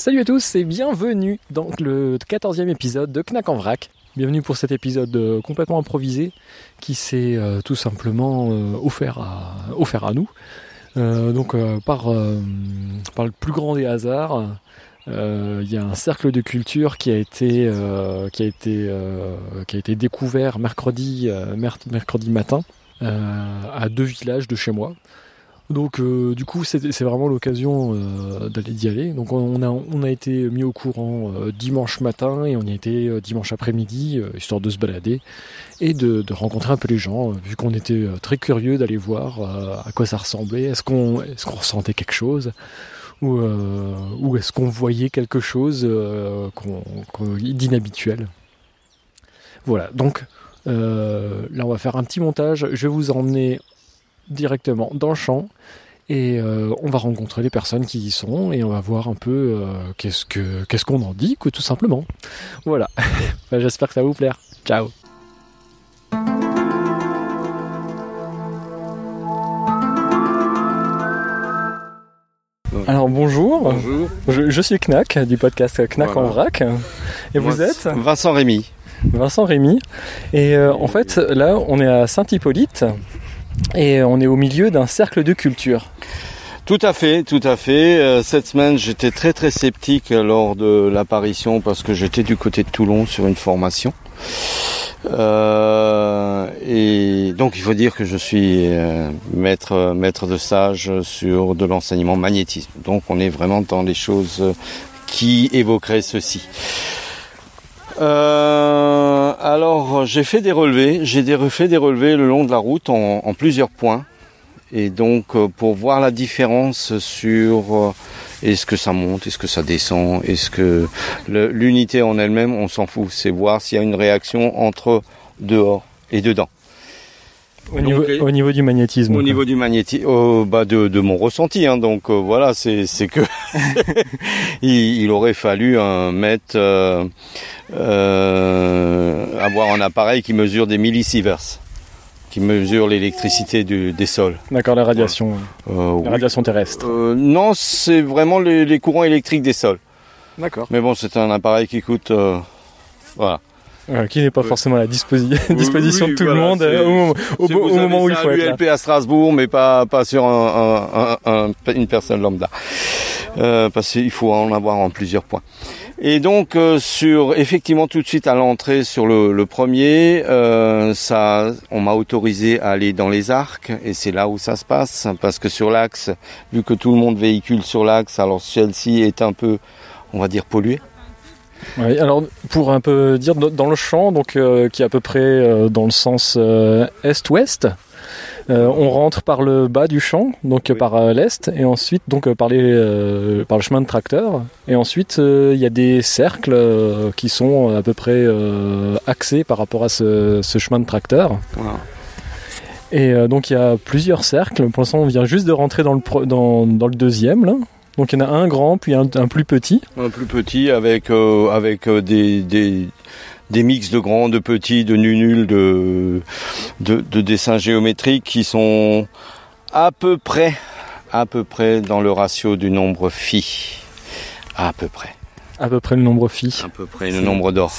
Salut à tous et bienvenue dans le 14e épisode de Knack en vrac. Bienvenue pour cet épisode euh, complètement improvisé qui s'est euh, tout simplement euh, offert, à, nous. Donc par, le plus grand des hasards, il y a un cercle de culture qui a été, découvert mercredi, mer- mercredi matin à deux villages de chez moi. Donc euh, du coup c'est vraiment l'occasion euh, d'aller d'y aller. Donc on a, on a été mis au courant euh, dimanche matin et on y a été euh, dimanche après-midi, euh, histoire de se balader et de, de rencontrer un peu les gens, euh, vu qu'on était très curieux d'aller voir à quoi ça ressemblait, est-ce qu'on est ressentait quelque chose ou, ou est-ce qu'on voyait quelque chose d'inhabituel? Voilà, donc euh, là on va faire un petit montage, je vais vous emmener directement dans le champ et euh, on va rencontrer les personnes qui y sont et on va voir un peu euh, qu'est-ce que qu'est-ce qu'on en dit tout simplement. Voilà. Bah, J'espère que ça va vous plaire. Ciao. Alors bonjour, Bonjour. je, je suis Knack du podcast Knack en vrac et vous êtes Vincent Rémy. Vincent Rémy et euh, en fait là on est à Saint-Hippolyte et on est au milieu d'un cercle de culture. Tout à fait, tout à fait. Euh, Cette semaine, j'étais très très sceptique lors de l'apparition parce que j'étais du côté de Toulon sur une formation. Euh, et donc il faut dire que je suis euh, maître maître de stage sur de l'enseignement magnétisme. Donc on est vraiment dans les choses qui évoqueraient ceci. Euh, alors j'ai fait des relevés, j'ai des, fait des relevés le long de la route en, plusieurs points. Et donc euh, pour voir la différence sur euh, est-ce que ça monte, est-ce que ça descend, est-ce que l'unité en elle-même, on s'en fout. C'est voir s'il y a une réaction entre dehors et dedans. Au, Donc, niveau, les- au niveau du magnétisme. Au quoi. niveau du magnétisme, bah de, de mon ressenti, hein, donc euh, voilà, c'est c'est que il, il aurait fallu mettre euh, euh, avoir un appareil qui mesure des millisieverts, qui mesure l'électricité des sols. D'accord, la radiation, Euh, la oui. radiation terrestre. Euh, non, c'est vraiment les, les courants électriques des sols. D'accord. Mais bon, c'est un appareil qui coûte, euh, voilà. Euh, qui n'est pas forcément à la disposi- disposition oui, de tout le monde euh, au, moment- au Si moment où il faut être là. à Strasbourg, mais pas pas sur un, un- un- un- une personne lambda, Euh, parce qu'il faut en avoir en plusieurs points. Et donc sur effectivement tout de suite à l'entrée sur le, le premier, ça, on m'a autorisé à aller dans les arcs et c'est là où ça se passe parce que sur l'axe, vu que tout le monde véhicule sur l'axe, alors celle-ci est un peu, on va dire polluée. Oui, alors pour un peu dire dans le champ, donc euh, qui est à peu près euh, dans le sens euh, est-ouest. on rentre par le bas du champ, donc Oui. par l'est, et ensuite donc par, les, par le chemin de tracteur. Et ensuite il y a des cercles qui sont à peu près axés par rapport à ce, ce chemin de tracteur. Voilà. Et donc il y a plusieurs cercles. Pour l'instant, on vient juste de rentrer dans le, pro- dans, dans le deuxième. Là. Donc il y en a un grand, puis un, un plus petit. Un plus petit avec euh, avec euh, des, des des mix de grands, de petits, de nunules, de, de de dessins géométriques qui sont à peu près à peu près dans le ratio du nombre phi. À peu près. À peu près le nombre phi. À peu près le nombre d'or.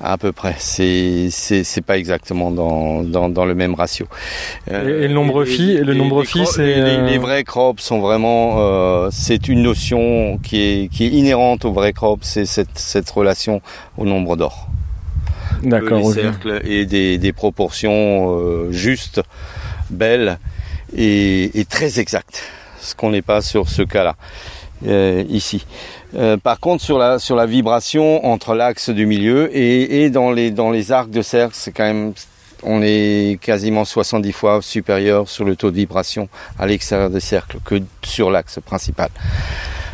À peu près. C'est c'est c'est pas exactement dans dans dans le même ratio. Euh, Et- et le nombre phi- et le nombre phi, c'est, les, les- euh, les vrais crops sont vraiment euh, c'est une notion qui est qui est inhérente aux vrais crops, c'est cette cette relation au nombre d'or. D'accord. ok. cercles et des, des proportions euh, justes, belles et, et très exactes. Ce qu'on n'est pas sur ce cas-là euh, ici. Euh, par contre, sur la sur la vibration entre l'axe du milieu et, et dans les dans les arcs de cercle, c'est quand même on est quasiment 70 fois supérieur sur le taux de vibration à l'extérieur des cercles que sur l'axe principal.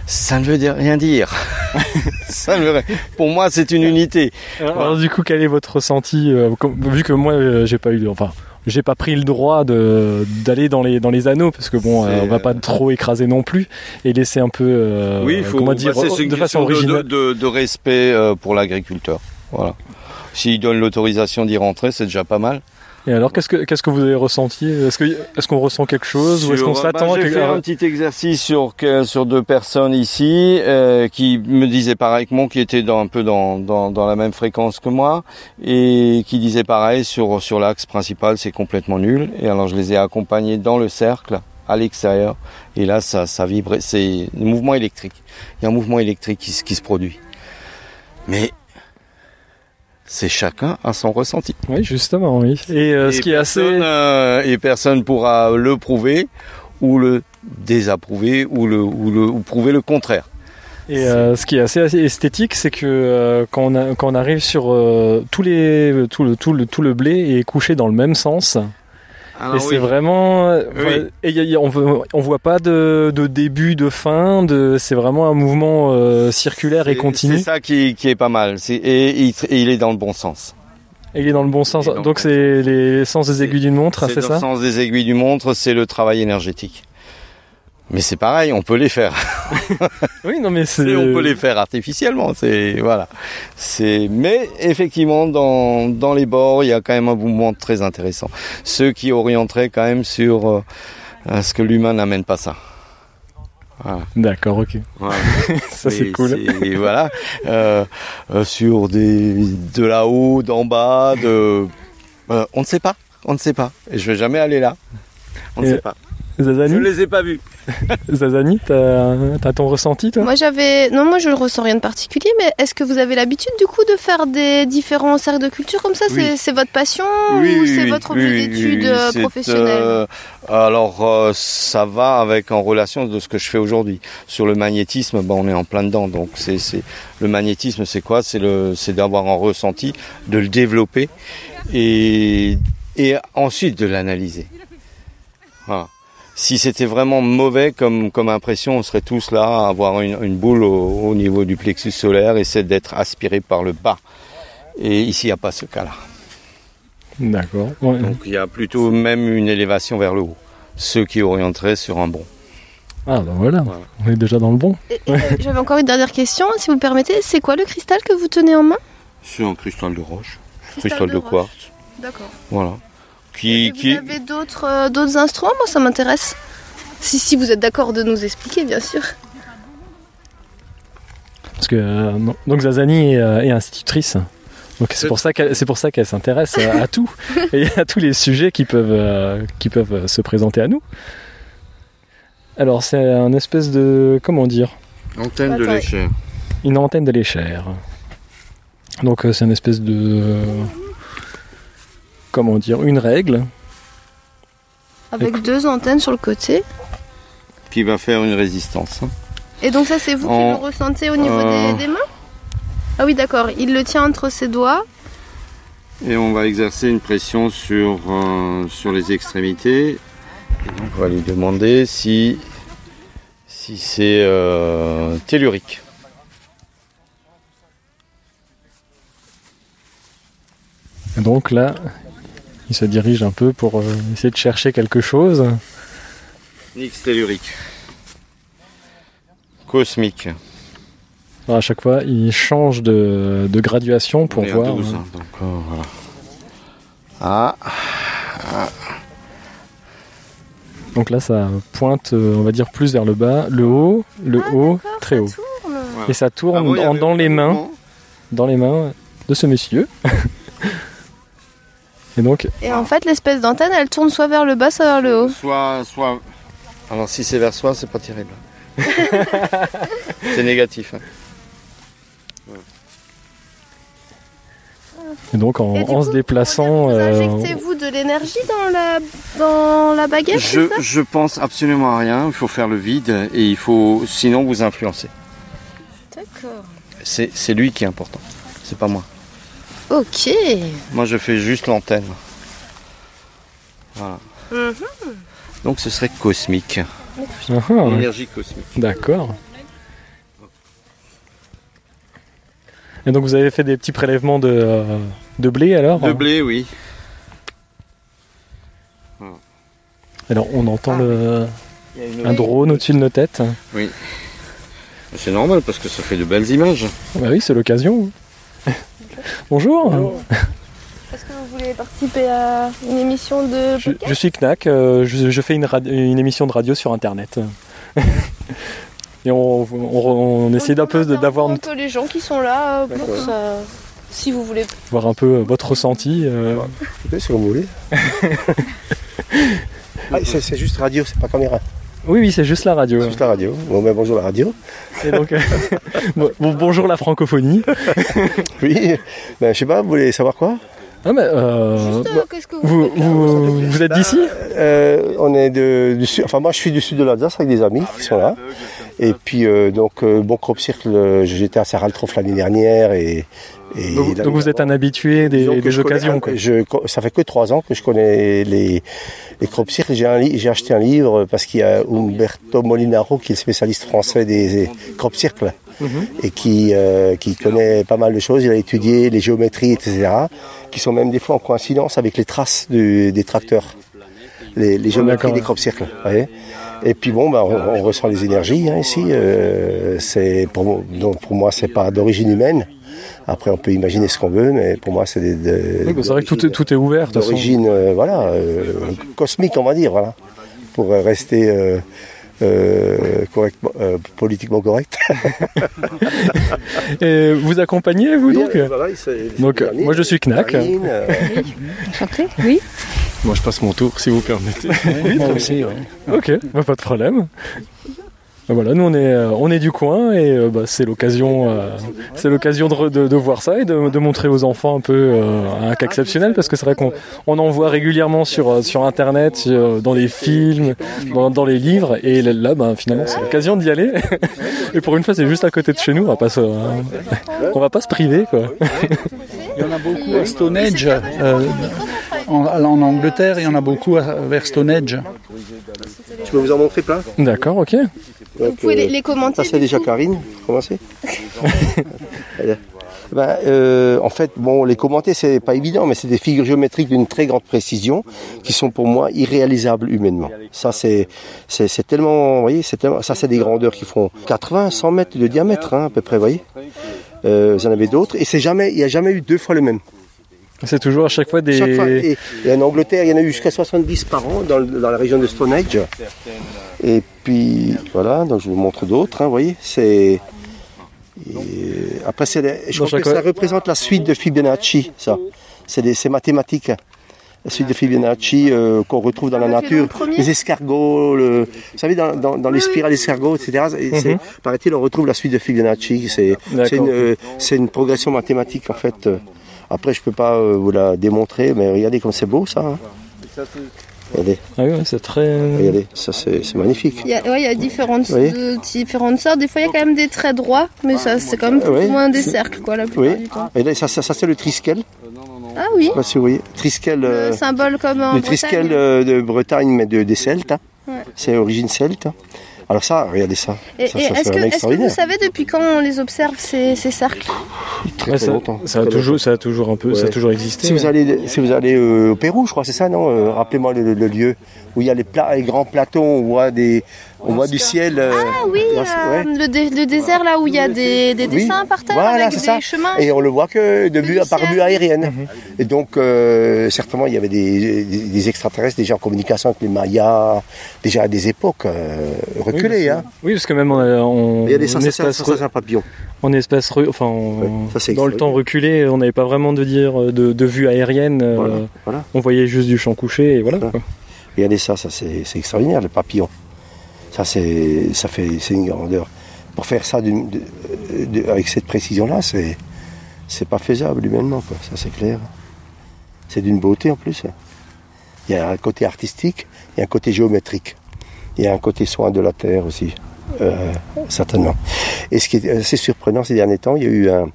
Ça ne veut rien dire. Ça ne veut rien- Pour moi, c'est une unité. Alors, du coup, quel est votre ressenti euh, Vu que moi, euh, j'ai pas eu, enfin, j'ai pas pris le droit de d'aller dans les dans les anneaux parce que bon, euh, on va euh, pas trop écraser non plus et laisser un peu, euh, Oui, il faut comment bah, dire, une de façon originale. de, de, de respect pour l'agriculteur. Voilà. S'il donne l'autorisation d'y rentrer, c'est déjà pas mal. Et alors, qu'est-ce que qu'est-ce que vous avez ressenti? Est-ce que est-ce qu'on ressent quelque chose ou est-ce qu'on s'attend bah, à J'ai quelque fait un petit exercice sur sur deux personnes ici euh, qui me disaient pareil que moi, qui étaient dans, un peu dans, dans dans la même fréquence que moi et qui disaient pareil sur sur l'axe principal, c'est complètement nul. Et alors je les ai accompagnés dans le cercle à l'extérieur et là ça ça vibre, c'est un mouvement électrique. Il y a un mouvement électrique qui, se- qui se produit. Mais c'est chacun à son ressenti. Oui, justement, oui. Et euh, ce Et qui est assez personne, euh, et personne pourra le prouver ou le désapprouver ou le ou le ou prouver le contraire. Et euh, ce qui est assez, assez esthétique, c'est que euh, quand, on a- quand on arrive sur euh, tous les, tout, le, tout, le, tout le blé est couché dans le même sens. Et c'est vraiment. Oui. ouais, et y a- y a- on, on voit pas de, de début, de fin. De, c'est vraiment un mouvement euh, circulaire et continu. C'est ça qui, qui est pas mal. Et, il, et il est dans le bon sens. Et il est dans le bon sens. Donc c'est les sens des aiguilles d'une montre, c'est ça le sens des aiguilles du montre, c'est le travail énergétique. Mais c'est pareil, on peut les faire. Oui, non mais c'est. Et on peut les faire artificiellement. C'est voilà. C'est mais effectivement dans dans les bords, il y a quand même un mouvement très intéressant. Ceux qui orienteraient quand même sur euh, ce que l'humain n'amène pas ça. Voilà. D'accord, ok. Voilà. Ça c'est cool. c'est- voilà. Euh, euh, sur des de là-haut, d'en bas, de euh, on ne sait pas. On ne sait pas. Et je vais jamais aller là. On ne Et- sait pas. Je Zazani, les ai pas vus. Zazani, t'as, t'as ton ressenti toi? Moi j'avais. Non, moi je ne ressens rien de particulier, mais est-ce que vous avez l'habitude du coup de faire des différents cercles de culture comme ça? Oui. C'est- votre passion Oui, ou oui, c'est oui, votre oui, objet oui, d'études oui, euh, c'est, professionnel euh, alors euh, ça va avec en relation de ce que je fais aujourd'hui. Sur le magnétisme, ben, on est en plein dedans. Donc c'est, le magnétisme, c'est quoi? C'est le, c'est d'avoir un ressenti, de le développer et et ensuite de l'analyser. Voilà. Si c'était vraiment mauvais comme, comme impression, on serait tous là à avoir une, une boule au, au niveau du plexus solaire et c'est d'être aspiré par le bas. Et ici, il n'y a pas ce cas-là. D'accord. Ouais. Donc il y a plutôt même une élévation vers le haut. Ceux qui orienteraient sur un bon. Ah ben voilà, Voilà. on est déjà dans le bon. Et J'avais encore une dernière question, si vous me permettez. C'est quoi le cristal que vous tenez en main? C'est un cristal de roche. Cristal Cristal de roche. quartz. D'accord. Voilà. Et Qui, vous qui... avez d'autres euh, d'autres instruments Moi ça m'intéresse. Si, si vous êtes d'accord de nous expliquer, bien sûr. Parce que euh, donc Zazani est, euh, est institutrice. Donc c'est pour ça qu'elle c'est pour ça qu'elle s'intéresse à, tout et à tous les sujets qui peuvent euh, qui peuvent se présenter à nous. Alors c'est un espèce de comment dire? Antenne de l'échelle. une antenne de l'échelle. Donc c'est une espèce de euh, comment dire une règle Avec deux antennes sur le côté. Qui va faire une résistance. hein. Et donc ça c'est vous qui le ressentez au niveau Euh. des, des mains? Ah oui d'accord, il le tient entre ses doigts. Et on va exercer une pression sur, euh, sur les extrémités. Et donc on va lui demander si, si c'est euh, tellurique. Et donc là il se dirige un peu pour euh, essayer de chercher quelque chose. Nix tellurique. Cosmique. Alors, à chaque fois il change de, de graduation pour voir. 12, hein, donc, euh, voilà. Ah, Donc là, ça pointe, euh, on va dire, plus vers le bas, le haut, le Ah, haut, très ça haut. tourne. Et ça tourne Ah bon, dans, les mains, dans les mains de ce monsieur. Et donc, Et en fait l'espèce d'antenne elle tourne soit vers le bas, soit vers le haut. Soit, soit. Alors si c'est vers soi, c'est pas terrible. c'est négatif. hein. et donc en, Et du en coup, se déplaçant, Vous euh, injectez-vous de l'énergie dans la, dans la baguette Je, ça? je pense absolument à rien. Il faut faire le vide et il faut, sinon vous influencer. D'accord. C'est, c'est lui qui est important. C'est pas moi. Ok. Moi, je fais juste l'antenne. Voilà. Mhm. Donc, ce serait cosmique. ah, ah, Énergie cosmique. d'accord. Et donc vous avez fait des petits prélèvements de, euh, de blé alors De blé, oui. Alors on entend Ah, le, une- un drone au-dessus de nos têtes. C'est normal parce que ça fait de belles images. Ah Bah oui, c'est l'occasion. Bonjour. Est-ce que vous voulez participer à une émission de Je, podcast je suis Knack, euh, je, je fais une, émission de radio sur internet. Et on, on, on essaie d'un peu d'avoir un peu les gens qui sont là euh, pour ça. Si vous voulez. voir un peu votre ressenti. euh. Oui, c'est comme vous voulez. Ah, c'est c'est juste radio, c'est pas caméra. Oui, oui, c'est juste la radio. C'est juste la radio. Bon, ben, bonjour la radio. Et donc, euh, bon, bon, bonjour la francophonie. Oui, ben, je sais pas, vous voulez savoir quoi? Ah, mais, euh, Juste, euh, qu'est-ce que vous, vous, vous, vous êtes d'ici? Euh, On est de, du sud, enfin moi je suis du sud de l'Alsace avec des amis qui sont là. Et puis euh, donc euh, bon crop circle, j'étais à Saraltrof l'année dernière et, et donc, vous êtes un habitué des, des connais occasions. je, ça fait que trois ans que je connais les, les crop circles. J'ai, j'ai acheté un livre parce qu'il y a Umberto Molinaro qui est le spécialiste français des crop circles Mhm. et qui, euh, qui connaît pas mal de choses. Il a étudié les géométries, etc., qui sont même des fois en coïncidence avec les traces du- des tracteurs, les, les géométries des crop circles. voyez. Et puis bon, bah, on, on ressent les énergies hein, ici. Euh, c'est pour, donc pour moi, c'est pas d'origine humaine. Après, on peut imaginer ce qu'on veut, mais pour moi, c'est des, de- Oui, bah, c'est vrai que tout est, tout est ouvert. d'origine, euh, voilà, euh, cosmique, on va dire, voilà, pour euh, rester euh, euh, correct, euh, politiquement correct. Et vous accompagnez, vous donc Donc, moi, je suis Knack. Euh, Chanter Oui. Moi, je passe mon tour, si vous permettez. Moi aussi, Ok, bah, pas de problème. Bah, Voilà, nous on est, euh, on est du coin et euh, bah, c'est l'occasion, euh, c'est l'occasion de, de- de voir ça et de, de montrer aux enfants un peu euh, un cas exceptionnel parce que c'est vrai qu'on on en voit régulièrement sur, sur internet, sur- dans les films, dans, dans les livres et là, bah, finalement c'est l'occasion d'y aller. Et pour une fois c'est juste à côté de chez nous, on va pas se, on va pas se priver quoi. Il y en a beaucoup à Stonehenge. euh, en, en Angleterre, il y en a beaucoup à, vers Stonehenge. je peux vous en montrer plein? D'accord, ok. Vous pouvez euh, les, commenter. Ça c'est déjà coup Karine, commencez. Ben, euh, en fait, bon, les commenter, c'est pas évident, mais c'est des figures géométriques d'une très grande précision qui sont pour moi irréalisables humainement. Ça, c'est, c'est, tellement, vous voyez, c'est ça, c'est des grandeurs qui font 80, 100 mètres de diamètre, hein, à peu près, vous voyez. Euh, vous en avez d'autres, et c'est jamais, il n'y a jamais eu deux fois le même. C'est toujours à chaque fois des. Chaque fois. Et, et en Angleterre, il y en a eu jusqu'à 70 par an dans, la région de Stonehenge. Et puis voilà, donc je vous montre d'autres, hein, vous voyez. C'est après c'est je Dans crois que ça représente la suite de Fibonacci, ça. C'est des- c'est mathématique. hein. La suite de Fibonacci euh, qu'on retrouve dans la Avec les nature, les escargots, le, vous savez dans, dans, dans les spirales escargots, etc. Et c'est- Paraît-il, on retrouve la suite de Fibonacci. C'est c'est une, euh, c'est une progression mathématique en fait. Euh. Après, je peux pas euh, vous la démontrer, mais regardez comme c'est beau ça. hein. Regardez, Ah oui, c'est très. regardez, ça c'est c'est magnifique. Il y a, ouais, il y a différentes, Oui. de- différentes sortes. Des fois, il y a quand même des traits droits, mais ça, c'est quand même plus Oui. ou moins des cercles, quoi, la plupart Oui. du temps. Et là, ça, ça, ça, c'est le triskel. Ah oui, si vous voyez. Triskel, le euh, symbole comme en le Bretagne. triskel euh, de Bretagne, mais de, des Celtes. hein. Ouais. C'est origine celte. Alors ça, regardez ça. Et, ça, et ça, est-ce que, est-ce vous savez depuis quand on les observe ces, ces cercles Très, Ouais, très ça, longtemps. ça a Très toujours, longtemps. ça a toujours un peu, ça a toujours existé. Si vous allez, si vous allez euh, au Pérou, je crois, c'est ça, non Euh, Rappelez-moi le, le lieu où il y a les, pla- les grands plateaux, on voit des, on voit du ciel. euh, Ah oui, ouais. euh, le, dé- le désert là où il y a des, des Oui. dessins par terre Voilà, avec des ça. chemins. Et on le voit que de vue, par vue aérienne. Et donc, euh, certainement, il y avait des, des, des extraterrestres déjà en communication avec les Mayas, déjà à des époques euh, reculées. hein. Oui, parce que même en, en, Regardez ça, en ça, ça, espace, ça, ça, c'est un papillon. en espace re- enfin, en- Ouais, ça, dans le temps reculé, on n'avait pas vraiment de dire euh, de, de vue aérienne. euh, Voilà, voilà. On voyait juste du champ couché et voilà. Regardez ça, ça c'est extraordinaire, le papillon. Ça, c'est ça fait, c'est une grandeur. Pour faire ça avec cette précision-là, c'est c'est pas faisable humainement, quoi. Ça, c'est clair. C'est d'une beauté en plus. Il y a un côté artistique, il y a un côté géométrique. Il y a un côté soin de la terre aussi, euh, certainement. Et ce qui est assez surprenant ces derniers temps, il y a eu un,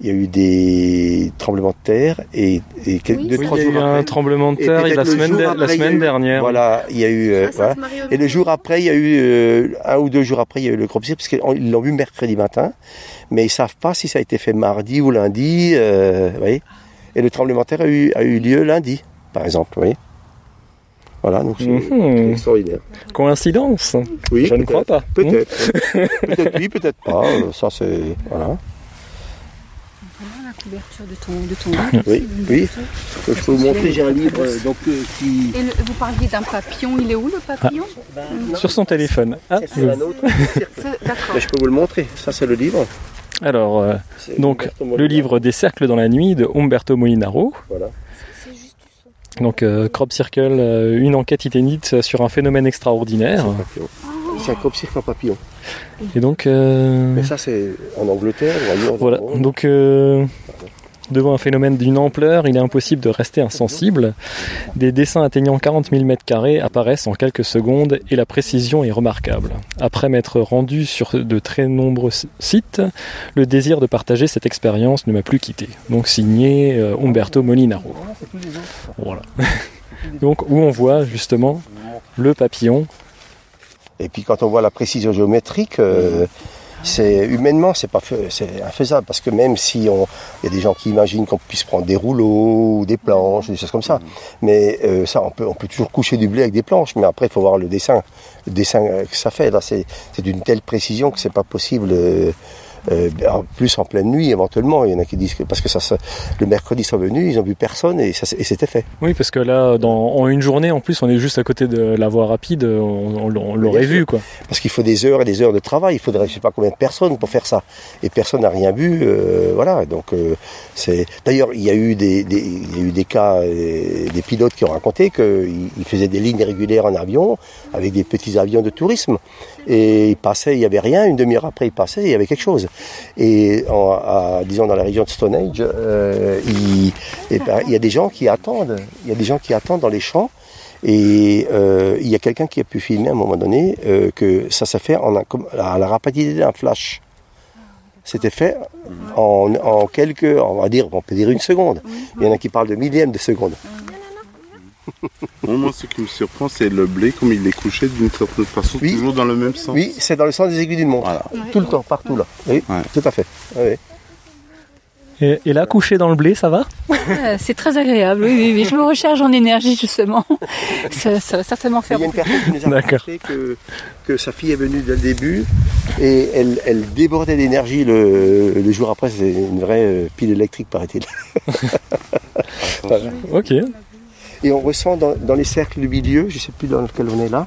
il y a eu des tremblements de terre et, et quelques Oui, deux, Oui, trois il y a eu un après- tremblement de terre la semaine, jour de- après, la il y a semaine eu- dernière. Voilà, il y a eu. euh, Ah, voilà. Et le jour après, il y a eu euh, un ou deux jours après, il y a eu le crop circle, parce qu'ils l'ont vu mercredi matin, mais ils savent pas si ça a été fait mardi ou lundi, euh, vous voyez. Et le tremblement de terre a eu, a eu lieu lundi, par exemple, vous voyez. Voilà, donc c'est Mhm. extraordinaire. Coïncidence Oui, Je ne crois pas. Peut-être. peut-être oui, peut-être pas. Ça, c'est. Voilà. Couverture de ton, de ton livre. Oui, oui. Je peux vous montrer, j'ai un livre euh, donc, euh, qui. Et le- vous parliez d'un papillon, il est où le papillon Sur son téléphone. Ah, C'est un autre. D'accord. Je peux vous le montrer. Ça, c'est le livre. Alors, euh, donc, le livre Des cercles dans la nuit de Umberto Molinaro. Voilà. Donc, euh, Crop Circle, euh, une enquête inédite sur un phénomène extraordinaire. Papillon. C'est un crop cirque en papillon. Et donc, euh, Mais ça, c'est en Angleterre ou ailleurs. voilà. Donc, euh, devant un phénomène d'une ampleur, il est impossible de rester insensible. Des dessins atteignant 40 000 mètres carrés apparaissent en quelques secondes et la précision est remarquable. Après m'être rendu sur de très nombreux sites, le désir de partager cette expérience ne m'a plus quitté. Donc, signé euh, Umberto Molinaro. Voilà. Donc, où on voit justement le papillon. Et puis quand on voit la précision géométrique, euh, c'est humainement c'est pas c'est infaisable parce que même si on il y a des gens qui imaginent qu'on puisse prendre des rouleaux ou des planches, des choses comme ça, mais euh, ça on peut on peut toujours coucher du blé avec des planches, mais après il faut voir le dessin, le dessin euh, que ça fait là c'est c'est d'une telle précision que c'est pas possible. euh, euh, en plus en pleine nuit éventuellement, il y en a qui disent que parce que ça se- le mercredi sont venus, ils ont vu personne et ça et c'était fait. Oui, parce que là, dans, en une journée, en plus, on est juste à côté de la voie rapide, on, on- on l'aurait vu, quoi. Parce qu'il faut des heures et des heures de travail. Il faudrait je sais pas combien de personnes pour faire ça. Et personne n'a rien vu. euh, voilà. Donc euh, c'est. D'ailleurs, il y a eu des, des- il y a eu des cas, des pilotes qui ont raconté qu'ils ils faisaient des lignes régulières en avion avec des petits avions de tourisme. Et ils passaient, il y avait rien. Une demi-heure après, ils passaient, il y avait quelque chose. Et en, à- disons dans la région de Stone Age, euh, il, ben, il y a des gens qui attendent. Il y a des gens qui attendent dans les champs. Et euh, il y a quelqu'un qui a pu filmer à un moment donné euh, que ça s'est fait en un- comme- à la rapidité d'un flash. C'était fait en, en quelques, on va dire, on peut dire une seconde. Il y en a qui parlent de millièmes de seconde. Bon, moi, ce qui me surprend, c'est le blé, comme il est couché d'une certaine façon, Oui. toujours dans le même sens. Oui, c'est dans le sens des aiguilles d'une montre. Voilà. Tout le temps, partout là. Oui, Ouais. tout à fait. Et, et là, couché dans le blé, ça va? C'est très agréable, oui, oui, oui. Je me recharge en énergie, justement. Ça, ça va certainement Il faire y a une personne qui nous a raconté que, que sa fille est venue dès le début et elle, elle débordait d'énergie le, le jour après. C'est une vraie euh, pile électrique, paraît-il. Voilà. Ok. Et on ressent dans, dans les cercles du milieu, je ne sais plus dans lequel on est là,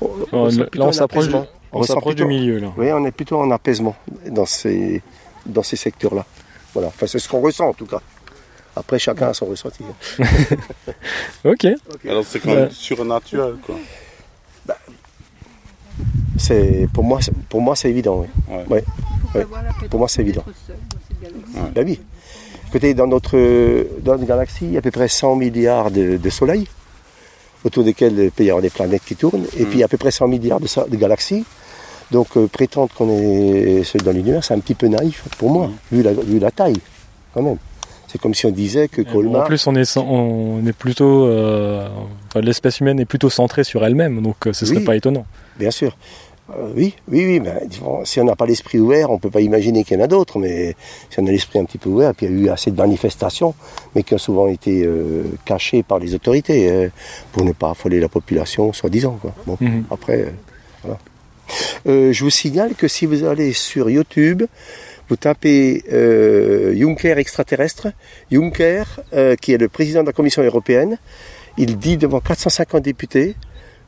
on, Oh, ressent là, on s'approche du, on s'approche milieu, là. Oui, on est plutôt en apaisement dans ces, dans ces secteurs-là. Voilà, enfin, c'est ce qu'on ressent en tout cas. Après, chacun a son ressenti. Ok. Alors, c'est quand Ouais. même surnaturel, quoi. C'est, pour, moi, c'est- pour moi, c'est évident. Oui. Ouais. Ouais. Pour moi, c'est évident. Ouais. Ben oui. Écoutez, dans notre, dans notre galaxie, il y a à peu près 100 milliards de, de soleils, autour desquels il peut y avoir des planètes qui tournent, et puis il y a à peu près 100 milliards de, de galaxies. Donc euh, prétendre qu'on est seul dans l'univers, c'est un petit peu naïf pour moi, vu, la, vu la taille, quand même. C'est comme si on disait que En Colmar... plus, on est, cen- on est plutôt. euh, L'espèce humaine est plutôt centrée sur elle-même, donc euh, ce serait Oui. pas étonnant. Bien sûr. Euh, oui, oui, oui. Mais, disons, si on n'a pas l'esprit ouvert, on ne peut pas imaginer qu'il y en a d'autres. Mais si on a l'esprit un petit peu ouvert, puis il y a eu assez de manifestations, mais qui ont souvent été euh, cachées par les autorités euh, pour ne pas affoler la population, soi-disant. Bon, Mhm. après, euh, voilà. Je vous signale que si vous allez sur YouTube, vous tapez Juncker extraterrestre, Juncker, qui est le président de la Commission européenne, il dit devant 450 députés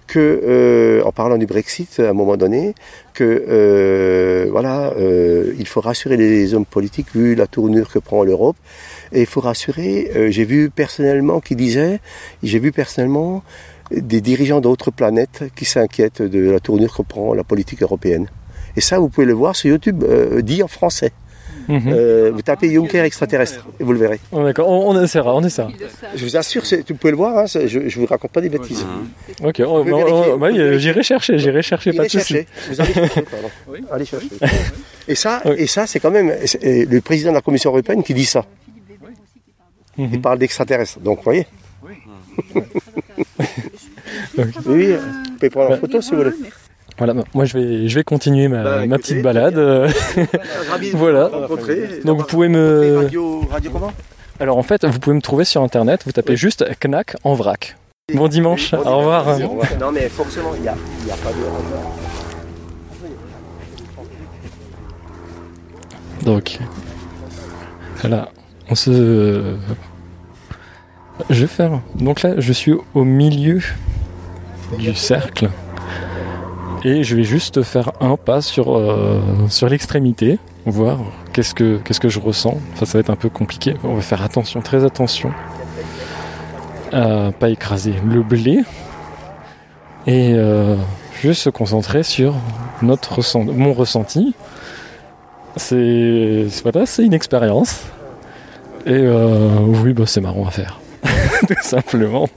que, euh, en parlant du Brexit à un moment donné, que euh, euh, il faut rassurer les hommes politiques vu la tournure que prend l'Europe, et il faut rassurer. j'ai vu personnellement qui disait, j'ai vu personnellement des dirigeants d'autres planètes qui s'inquiètent de la tournure que prend la politique européenne. Et ça, vous pouvez le voir sur YouTube, dit en français. Mhm. Euh, vous tapez Juncker extraterrestre et vous le verrez. Oh, D'accord, on, on essaiera, on essaiera. Je vous assure, vous pouvez le voir, hein, je ne vous raconte pas des bêtises. Ok, on- vous bah j'irai chercher, j'irai chercher, pas Allez de chercher. Vous allez chercher, pardon. Allez chercher. Et ça, Oui. et ça, c'est quand même le président de la Commission européenne qui dit ça. Mhm. Il parle d'extraterrestres. Donc, vous voyez. Ok. Oui, oui, vous pouvez prendre en photo si vous voulez. Voilà, bah, moi je vais, je vais continuer ma, Bah, ma petite balade. Voilà. Donc vous pouvez me. Radio, radio comment Alors en fait, vous pouvez me trouver sur internet, vous tapez juste Knack en vrac. Bon dimanche, au revoir. Non, mais forcément, il n'y a, y a pas de. Donc, là, on se. Je vais faire. Donc là, je suis au milieu du cercle. Et je vais juste faire un pas sur, euh, l'extrémité, voir qu'est-ce que, que je ressens. Ça va être un peu compliqué. On va faire attention, très attention pas écraser le blé. Et euh, juste se concentrer sur notre mon ressenti. C'est voilà, c'est une expérience. Et euh, oui, bah, c'est marrant à faire. Tout simplement.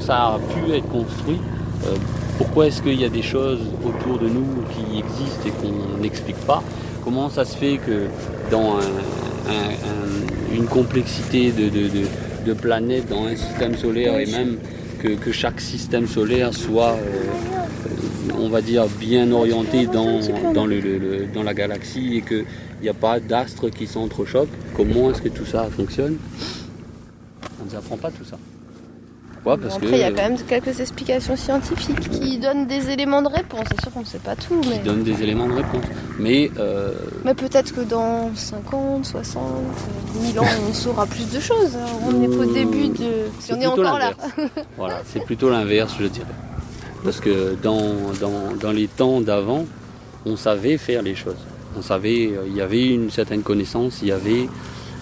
Ça a pu être construit, euh, pourquoi est-ce qu'il y a des choses autour de nous qui existent et qu'on n'explique pas, comment ça se fait que dans un- un- un- une complexité de, planètes, dans un système solaire et même que, que chaque système solaire soit, euh, on va dire, bien orienté dans, dans la galaxie et qu'il n'y a pas d'astres qui s'entrechoquent, comment est-ce que tout ça fonctionne? On ne nous apprend pas tout ça. Pourquoi Parce Après, que, il y a quand même quelques explications scientifiques qui donnent des éléments de réponse. C'est sûr qu'on ne sait pas tout, qui mais, donne des éléments de réponse. Mais euh, mais peut-être que dans 50, 60, 1000 ans, on saura plus de choses. hein. On n'est pas au début de. Si c'est on est encore là. voilà, c'est plutôt l'inverse, je dirais. Parce que dans, dans, dans les temps d'avant, on savait faire les choses. On savait, euh, il y avait une certaine connaissance, il y avait,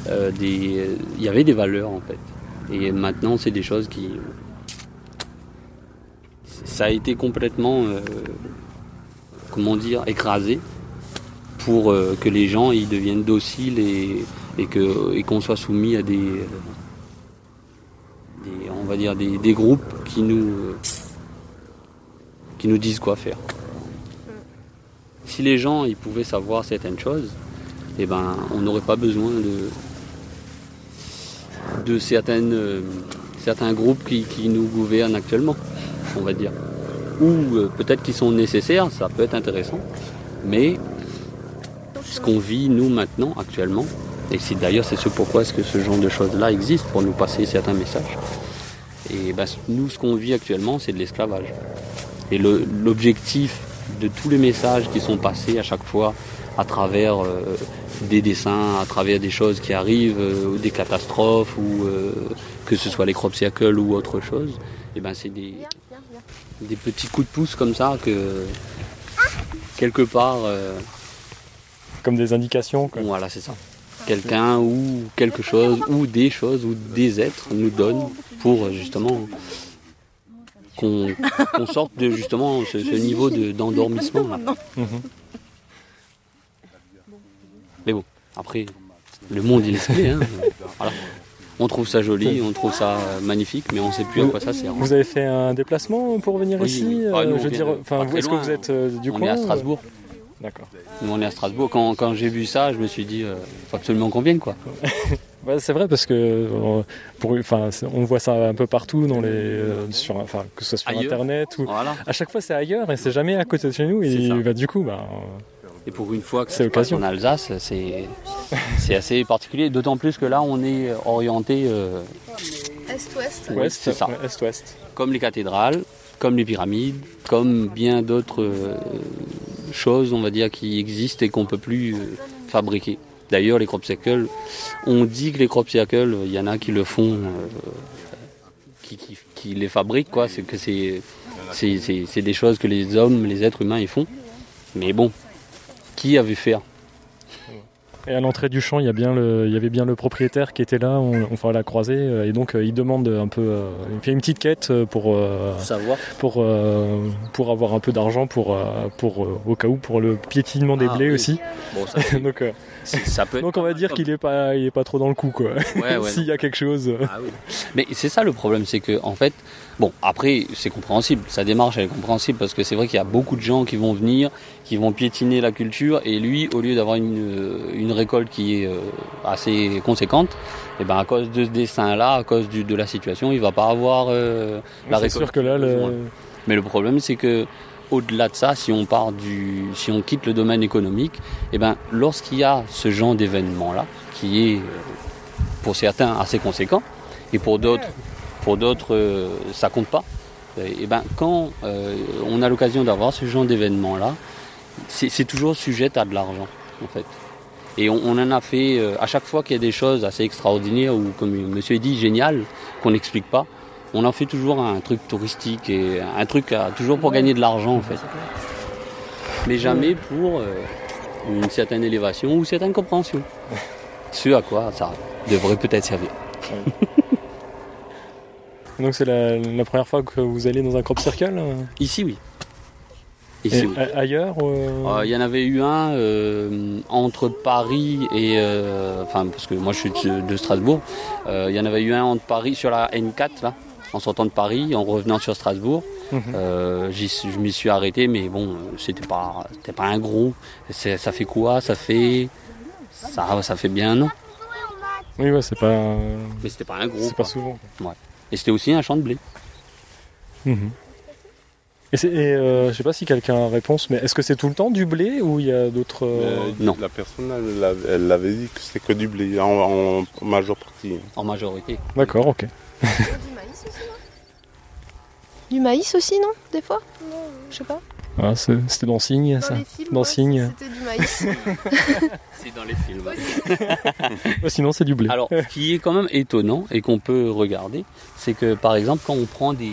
euh, des, euh, il y avait des valeurs en fait. Et maintenant, c'est des choses qui. Ça a été complètement, euh, comment dire, écrasé pour euh, que les gens ils deviennent dociles et, et qu'on soit soumis à des, euh, des- on va dire des, des groupes qui nous qui nous disent quoi faire. Si les gens ils pouvaient savoir certaines choses, eh ben on n'aurait pas besoin de de certaines euh, certains groupes qui, qui nous gouvernent actuellement, on va dire. Ou euh, peut-être qu'ils sont nécessaires, ça peut être intéressant, mais ce qu'on vit nous maintenant actuellement, et c'est d'ailleurs c'est ce pourquoi est-ce que ce genre de choses-là existe pour nous passer certains messages. Et ben, nous, ce qu'on vit actuellement, c'est de l'esclavage. Et l'objectif de tous les messages qui sont passés à chaque fois à travers euh, des dessins, à travers des choses qui arrivent, euh, ou des catastrophes, ou euh, que ce soit les crop circles ou autre chose, et ben c'est des, des petits coups de pouce comme ça que quelque part. euh, Comme des indications. quoi. voilà, c'est ça. Quelqu'un ou quelque chose ou des choses ou des êtres nous donnent pour euh, justement qu'on sorte de justement ce, ce niveau de- d'endormissement. là. Mais bon, après, le monde il est. Hein. Voilà. On trouve ça joli, on trouve ça euh, magnifique, mais on ne sait plus à quoi ça sert. Vous avez fait un déplacement pour venir Oui, ici oui. euh, Ah, nous, on Je veux dire, est-ce que vous êtes euh, du on coin est à ou- Strasbourg. D'accord. Nous on est à Strasbourg. Quand, quand j'ai vu ça, je me suis dit, il faut absolument qu'on vienne quoi. Ouais, c'est vrai parce que pour, enfin, c'est- on voit ça un peu partout dans les, euh, sur, enfin, que ce soit sur Ailleurs. internet ou. Voilà. À chaque fois c'est ailleurs et c'est jamais à côté de chez nous et bah, du coup bah, Et pour une fois que C'est l'occasion. en Alsace, c'est c'est assez particulier. D'autant plus que là, on est orienté euh, Est-ouest. Ouest, c'est ça. est-ouest. comme les cathédrales, comme les pyramides, comme bien d'autres euh, choses, on va dire, qui existent et qu'on peut plus euh, fabriquer. D'ailleurs, les crop circles, on dit que les crop circles, il y en a qui le font, euh, qui, qui- qui les fabriquent, quoi. C'est que c'est c'est- c'est- c'est des choses que les hommes, les êtres humains, ils font. Mais bon, qui a vu faire Et à l'entrée du champ, il y, a bien le, il y avait bien le propriétaire qui était là, on, on l'a croisé, euh, et donc euh, il demande un peu, euh, il fait une petite quête pour, euh, Savoir. pour, euh, pour avoir un peu d'argent pour, pour au cas où pour le piétinement des Ah, blés oui. aussi. Bon, ça, c'est- donc, euh, ça peut donc on va dire qu'il est pas, il est pas trop dans le coup quoi. Ouais, ouais, S'il y a quelque chose. Ah oui. Mais c'est ça le problème, c'est que en fait, bon, après c'est compréhensible, sa démarche elle est compréhensible parce que c'est vrai qu'il y a beaucoup de gens qui vont venir, qui vont piétiner la culture, et lui, au lieu d'avoir une, euh, une récolte qui est euh, assez conséquente, et ben à cause de ce dessin-là, à cause du- de la situation, il va pas avoir euh, la c'est récolte. sûr que là, le-. Mais le problème, c'est que au-delà de ça, si on part du, si on quitte le domaine économique, et ben lorsqu'il y a ce genre d'événement-là, qui est pour certains assez conséquent, et pour d'autres, pour d'autres, euh, ça compte pas. Et ben quand euh, on a l'occasion d'avoir ce genre d'événement-là, c'est c'est toujours sujet à de l'argent, en fait. Et on, on en a fait euh, à chaque fois qu'il y a des choses assez extraordinaires ou comme Monsieur a dit génial qu'on n'explique pas. On en fait toujours un truc touristique et un truc à- toujours pour gagner de l'argent en fait. Mais jamais pour une certaine élévation ou certaine compréhension. Ce à quoi ça devrait peut-être servir. Donc c'est la, la première fois que vous allez dans un crop circle euh Ici oui. Et Ici oui. ailleurs euh, Euh, Il y en avait eu un euh, entre Paris et. Enfin, parce que moi je suis de, de Strasbourg. Il y en avait eu un entre Paris sur la N4, là, en sortant de Paris, en revenant sur Strasbourg. Mhm. Euh, je m'y suis arrêté, mais bon, c'était pas, pas un gros. Ça fait quoi? Ça fait. Ça, ça fait bien un an. Oui, ouais, c'est pas, Mais c'était pas un gros. c'est pas souvent. Et c'était aussi un champ de blé. Mhm. Et, c'est- et, euh, je sais pas si quelqu'un a réponse, mais est-ce que c'est tout le temps du blé ou il y a d'autres euh, non. La personne, elle, l'avait- dit que c'était que du blé, en, en majeure partie. En majorité. D'accord, ok. Du maïs aussi, non? Du maïs aussi, non? Des fois? Je sais pas. Ah, C'était dans Signe, Dans ça. les films, Dans ouais, Signe. C'était du maïs. C'est dans les films. Ouais, sinon, c'est du blé. Alors, ce qui est quand même étonnant et qu'on peut regarder, c'est que par exemple, quand on prend des,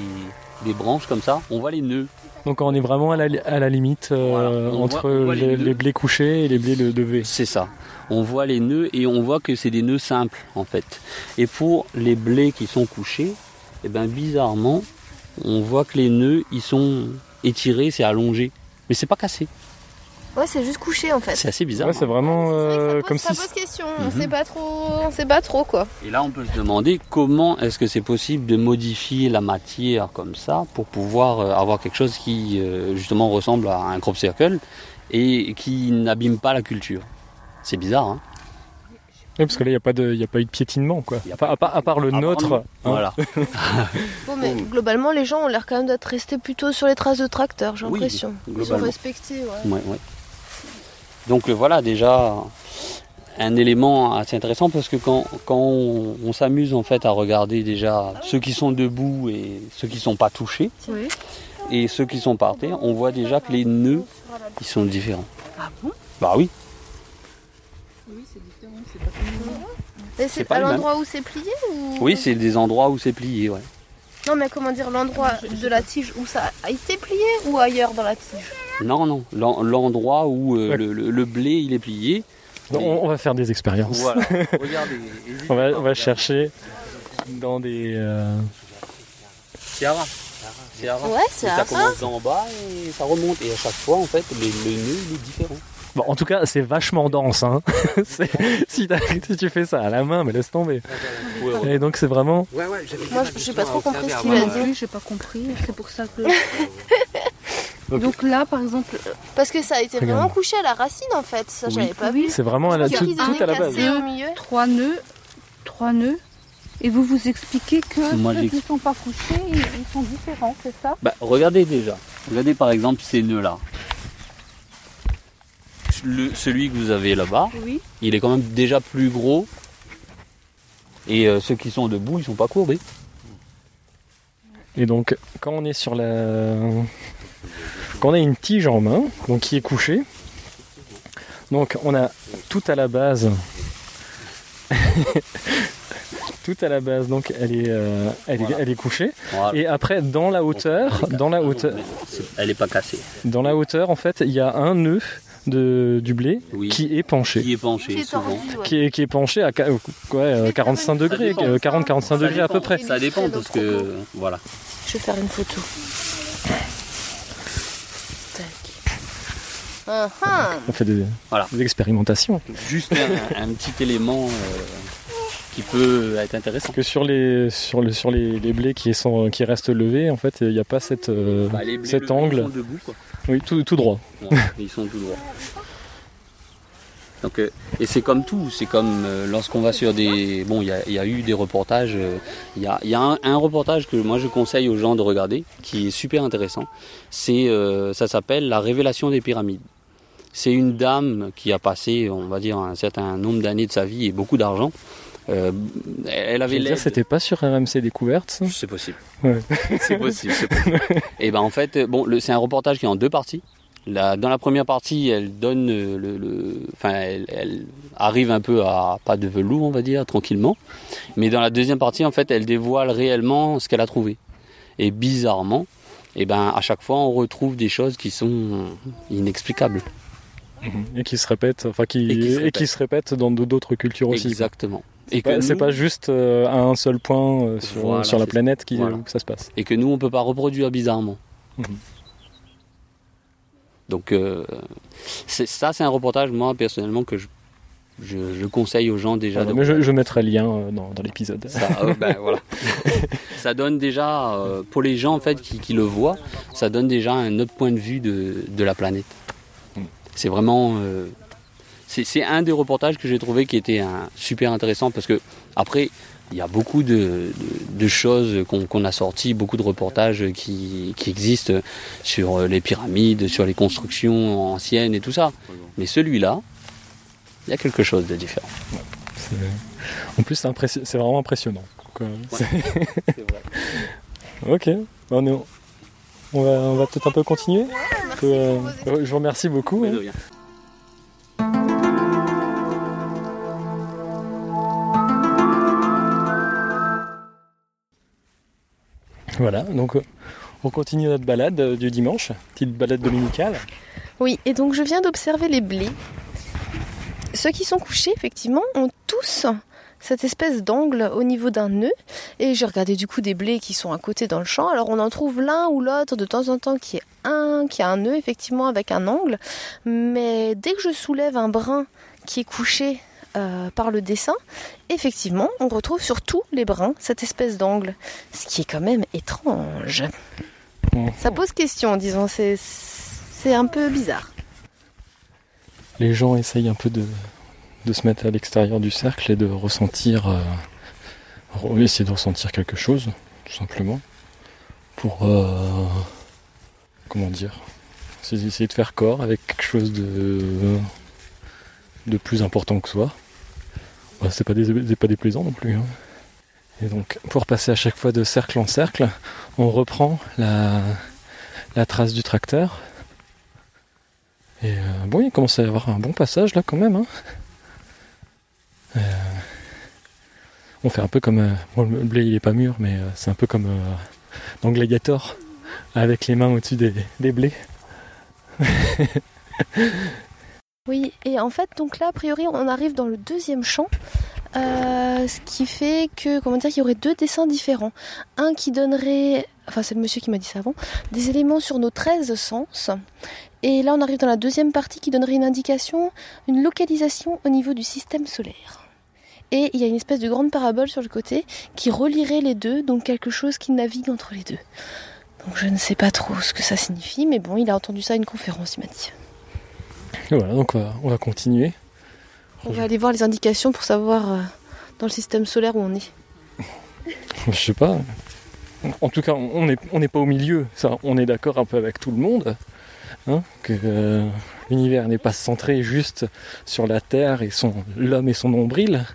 des branches comme ça, on voit les nœuds. Donc on est vraiment à la, à la limite euh, Voilà, entre voit- on voit les les, nœuds. les blés couchés et les blés levés. C'est ça. On voit les nœuds et on voit que c'est des nœuds simples en fait. Et pour les blés qui sont couchés, eh ben bizarrement, on voit que les nœuds ils sont étirés, c'est allongé, mais c'est pas cassé. Ouais, c'est juste couché en fait. C'est assez bizarre. Ouais, c'est vraiment C'est vrai que ça euh, pose- comme ça si. pose question. Mhm. On sait pas trop. On sait pas trop quoi. Et là, on peut se demander comment est-ce que c'est possible de modifier la matière comme ça pour pouvoir euh, avoir quelque chose qui euh, justement ressemble à un crop circle et qui n'abîme pas la culture. C'est bizarre, hein Oui, parce que là, il n'y a, pas de- il y a pas eu de piétinement, quoi. Y a à, part, à part le À nôtre. hein. Voilà. Bon, mais globalement, les gens ont l'air quand même d'être restés plutôt sur les traces de tracteurs, j'ai Oui, l'impression. Ils ont respecté, ouais. Ouais, ouais. Donc euh, voilà déjà un élément assez intéressant parce que quand, quand on, on s'amuse en fait à regarder déjà ceux qui sont debout et ceux qui sont pas touchés Oui. et ceux qui sont par terre, on voit déjà que les nœuds ils sont différents. Ah bon? Bah Oui, c'est différent, c'est pas comme Mais c'est pas à l'endroit où c'est plié ou oui c'est des endroits où c'est plié. Ouais. Non, mais comment dire, l'endroit de la tige où ça a été plié ou ailleurs dans la tige? Non non, l'en- l'endroit où euh, Ouais. le, le- le blé il est plié. Donc, on, on va faire des expériences. Voilà. Regardez. On va, on chercher dans des. euh, Ciara. Ciara. Ouais, c'est ça ça. commence d'en bas et ça remonte. Et à chaque fois, en fait, le, le nœud il est différent. Bon, en tout cas, c'est vachement dense. Hein. Si, tu fais ça à la main, mais laisse tomber. Et donc, c'est vraiment. Moi, je- j'ai pas trop compris ce qu'il a dit. Oui, j'ai pas compris, c'est pour ça que. Donc là, par exemple, Parce que ça a été vraiment couché à la racine en fait. Ça, Oui. j'avais pas Oui. vu. C'est vraiment à la, tout, tout à la base. au milieu. trois nœuds, trois nœuds, et vous vous expliquez que Moi, ceux qui sont pas couchés, ils, ils sont différents, c'est ça? Bah, regardez déjà. Regardez par exemple ces nœuds-là. Le- celui que vous avez là-bas, Oui. il est quand même déjà plus gros. Et euh, ceux qui sont debout, ils sont pas courbés. Et donc, quand on est sur la. Quand on a une tige en main, donc qui est couchée, donc on a tout à la base. tout à la base, donc elle est, euh, elle est, elle est couchée. Voilà. Et après, dans la hauteur, dans la hauteur, Elle est pas cassée. dans la hauteur, en fait, il y a un nœud de, du blé Oui. qui est penché. Qui est penché Qui est souvent. Qui est, qui est penché à ouais, euh, 45 degrés, dépend. euh, 40-45 Ça degrés à peu près. Ça dépend parce que voilà. Je vais faire une photo. Tac. Ah, ah. On fait des, Voilà. des expérimentations. Juste un, un petit élément euh, qui peut être intéressant. que sur les sur le sur les, les blés qui sont qui restent levés en fait il n'y a pas cette euh, Bah, les blés cet angle sont debout, quoi. Oui tout, droit ils sont tout droits. Donc, euh, et c'est comme tout, c'est comme euh, lorsqu'on va sur des... Bon, il y a, eu des reportages, euh, il y a, un, reportage que moi je conseille aux gens de regarder, qui est super intéressant. C'est, ça s'appelle La révélation des pyramides. C'est une dame qui a passé, on va dire, un certain nombre d'années de sa vie et beaucoup d'argent Euh, elle avait l'aide. c'était pas sur RMC Découverte, C'est possible. Ouais. c'est possible. Et ben en fait, euh, bon, c'est un reportage qui est en deux parties. La- dans la première partie, elle donne euh, le, le- enfin, elle, elle arrive un peu à pas de velours, on va dire, tranquillement. Mais dans la deuxième partie, en fait, elle dévoile réellement ce qu'elle a trouvé. Et bizarrement, et ben à chaque fois, on retrouve des choses qui sont inexplicables. Et qui se répète, enfin qui, Et qui se et qui se répète dans d'autres cultures aussi. Exactement. C'est Et pas, que c'est nous- pas juste euh, à un seul point euh, sur, Voilà, sur la c'est- planète qui, voilà. où ça se passe. et que nous on peut pas reproduire bizarrement. Mhm. Donc euh, c'est ça c'est un reportage moi personnellement que je, je, je conseille aux gens déjà de mais je, je mettrai le lien euh, dans, dans l'épisode. ça, euh, ben, voilà. ça donne déjà euh, pour les gens en fait qui, qui le voient, ça donne déjà un autre point de vue de, de la planète. Mm. C'est vraiment euh, c'est c'est un des reportages que j'ai trouvé qui était un, super intéressant parce que après il y a beaucoup de, de- de choses qu'on qu'on a sorties, beaucoup de reportages qui, qui existent sur les pyramides, sur les constructions anciennes et tout ça. Mais celui-là, il y a quelque chose de différent. C'est- En plus, c'est, vraiment impressionnant. Donc, euh, c'est- ok, on, est- on va, on va peut-être un peu continuer. Merci Euh, je vous remercie beaucoup. Voilà, donc euh, on continue notre balade euh, du dimanche, petite balade dominicale. Oui, et donc je viens d'observer les blés. Ceux qui sont couchés, effectivement, ont tous cette espèce d'angle au niveau d'un nœud. Et j'ai regardé du coup des blés qui sont à côté dans le champ. Alors on en trouve l'un ou l'autre de temps en temps qui est un, qui a un nœud effectivement avec un angle. Mais dès que je soulève un brin qui est couché euh, par le dessin, effectivement, on retrouve sur tous les brins cette espèce d'angle. Ce qui est quand même étrange. Ça pose question, disons. C'est, c'est un peu bizarre. Les gens essayent un peu de, de se mettre à l'extérieur du cercle et de ressentir, euh, essayer de ressentir quelque chose, tout simplement, pour, euh, comment dire, essayer de faire corps avec quelque chose de, de plus important que soi. C'est pas, pas déplaisant non plus. hein. Et donc, pour passer à chaque fois de cercle en cercle, on reprend la, trace du tracteur. Et euh, bon, il commence à y avoir un bon passage là quand même. hein. Euh, on fait un peu comme. euh, bon, le blé il est pas mûr, mais c'est un peu comme dans Gladiator, avec les mains au-dessus des, des blés. Oui, et en fait, donc là, a priori, on arrive dans le deuxième champ, euh, ce qui fait que, comment dire, qu'il y aurait deux dessins différents. Un qui donnerait, enfin, c'est le monsieur qui m'a dit ça avant, des éléments sur nos 13 sens. Et là, on arrive dans la deuxième partie qui donnerait une indication, une localisation au niveau du système solaire. Et il y a une espèce de grande parabole sur le côté qui relierait les deux, donc quelque chose qui navigue entre les deux. Donc je ne sais pas trop ce que ça signifie, mais bon, il a entendu ça à une conférence, il m'a dit. Voilà, donc on va, on va continuer. On va aller voir les indications pour savoir euh, dans le système solaire où on est. Je sais pas. En tout cas, on n'est on pas au milieu. Ça, on est d'accord un peu avec tout le monde. hein, que euh, l'univers n'est pas centré juste sur la Terre et son l'homme et son nombril.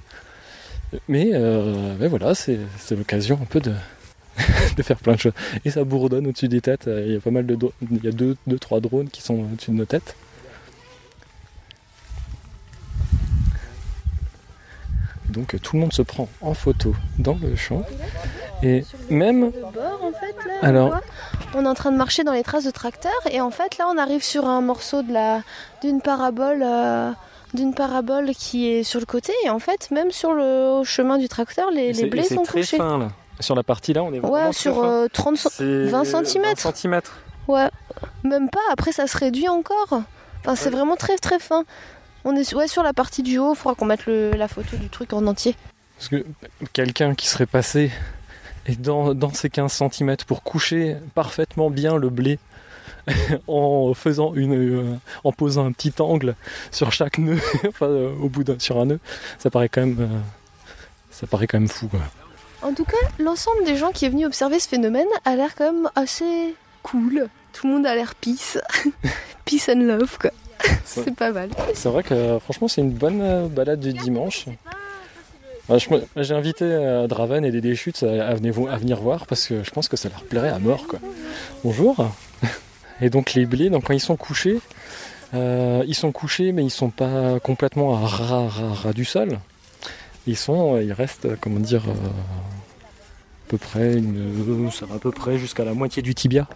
Mais, euh, mais voilà, c'est l'occasion un peu de, de faire plein de choses. Et ça bourdonne au-dessus des têtes. Il y a pas mal de il y a deux, deux, trois drones qui sont au-dessus de nos têtes. Donc tout le monde se prend en photo dans le champ. Et même Le bord, en fait, là, Alors- on, est en train de marcher dans les traces de tracteur et en fait, là, on arrive sur un morceau de la d'une parabole. euh, d'une parabole qui est sur le côté et en fait même sur le chemin du tracteur les, les blés sont très couchés fin là. Sur la partie là, on est vraiment ouais sur fin. euh, 30 cent- C'est 20 centimètres. 20 centimètres. ouais même pas après ça se réduit encore enfin c'est vraiment très très fin on est ouais, sur la partie du haut il faudra qu'on mette le- la photo du truc en entier Parce que quelqu'un qui serait passé et dans, dans ces 15 cm pour coucher parfaitement bien le blé en faisant une euh, en posant un petit angle sur chaque nœud enfin euh, au bout d'un sur un nœud ça paraît quand même euh, ça paraît quand même fou quoi. En tout cas, l'ensemble des gens qui est venu observer ce phénomène a l'air quand même assez cool. Tout le monde a l'air peace. peace and love, quoi. c'est pas mal. C'est vrai que euh, franchement c'est une bonne euh, balade du dimanche. J'ai invité euh, Draven et Chutes à, venir, voir parce que je pense que ça leur plairait à mort. Quoi. Bonjour. Et donc les blés, donc quand ils sont couchés, euh, ils sont couchés mais ils sont pas complètement à ras, ras, ras du sol. Ils sont, ils restent, comment dire, euh, à peu près, une, ça va à peu près jusqu'à la moitié du tibia.